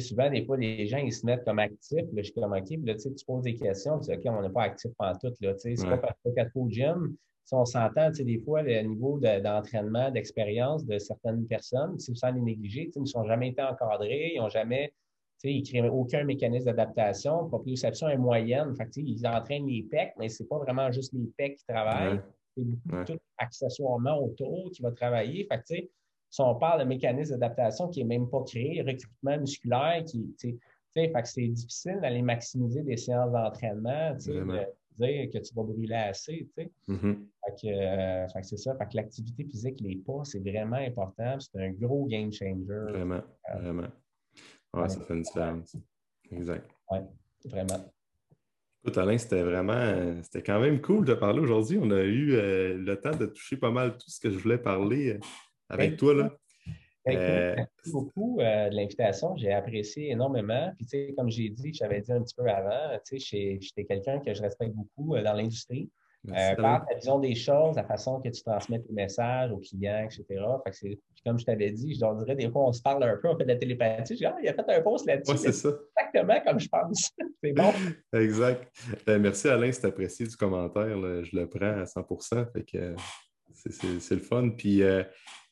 souvent, des fois, les gens, ils se mettent comme actifs. Là, je suis comme OK. Puis là, tu poses des questions. Tu dis OK, on n'est pas actif pendant tout. C'est pas parce que tu au gym si on s'entend, des fois, le niveau d'entraînement, d'expérience de certaines personnes, sans les négliger, ils ne sont jamais été encadrés, ils n'ont jamais, ils créent aucun mécanisme d'adaptation. Proprioception est moyenne. Fait ils entraînent les pecs, mais ce n'est pas vraiment juste les pecs qui travaillent. C'est beaucoup tout accessoirement autour qui va travailler. Fait si on parle de mécanisme d'adaptation qui n'est même pas créé, recrutement musculaire, qui, c'est difficile d'aller maximiser des séances d'entraînement que tu vas brûler assez. Tu sais. Mm-hmm. Euh, fait que, c'est ça. Fait que l'activité physique, les pas, c'est vraiment important. C'est un gros game changer. Vraiment, euh, vraiment. Ouais, ça fait une différence. Exact. Oui, vraiment. Écoute, Alain, c'était vraiment, c'était quand même cool de parler aujourd'hui. On a eu euh, le temps de toucher pas mal tout ce que je voulais parler avec toi. Là. Euh, merci beaucoup euh, de l'invitation. J'ai apprécié énormément. Puis, tu sais, comme j'ai dit, j'avais dit un petit peu avant, tu sais, j'étais quelqu'un que je respecte beaucoup euh, dans l'industrie. par ta vision des choses, la façon que tu transmets tes messages aux clients, etc. Fait que comme je t'avais dit, je leur dirais des fois, on se parle un peu, on fait de la télépathie. Je dis, ah, il a fait un post là-dessus. Ouais, c'est ça. Exactement comme je pense. c'est bon. exact. merci Alain, c'est apprécié du commentaire. Je le prends à 100 fait que c'est le fun. Puis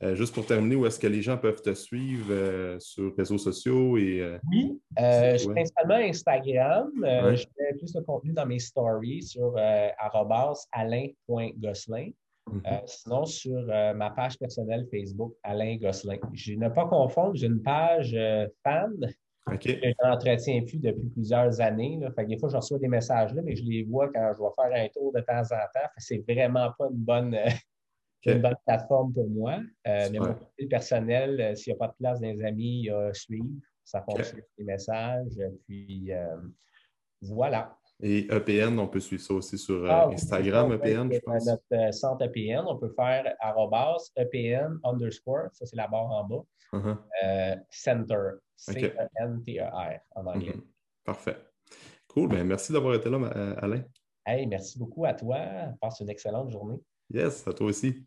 Euh, juste pour terminer, où est-ce que les gens peuvent te suivre euh, sur réseaux sociaux? Et, oui, je suis principalement Instagram. Je fais plus de contenu dans mes stories sur alain.gosselin. Mhm. sinon, sur ma page personnelle Facebook, Alain Gosselin. Je ne pas confondre, j'ai une page fan Okay. Je n'entretiens plus depuis plusieurs années. Fait des fois, je reçois des messages là, mais je les vois quand je vais faire un tour de temps en temps. C'est vraiment pas une bonne, une bonne plateforme pour moi. Euh, mais mon profil personnel, euh, s'il n'y a pas de place dans les amis, il y a suivre. Ça fonctionne les messages. Puis euh, voilà. Et EPN, on peut suivre ça aussi sur ah Instagram, EPN, je pense. Notre centre EPN, on peut faire arrobas EPN underscore, ça c'est la barre en bas. Uh-huh. center, C-E-N-T-E-R en anglais. Mm-hmm. Parfait. Cool. Ben, merci d'avoir été là, Alain. Hey, merci beaucoup à toi. Passe une excellente journée. Yes, à toi aussi.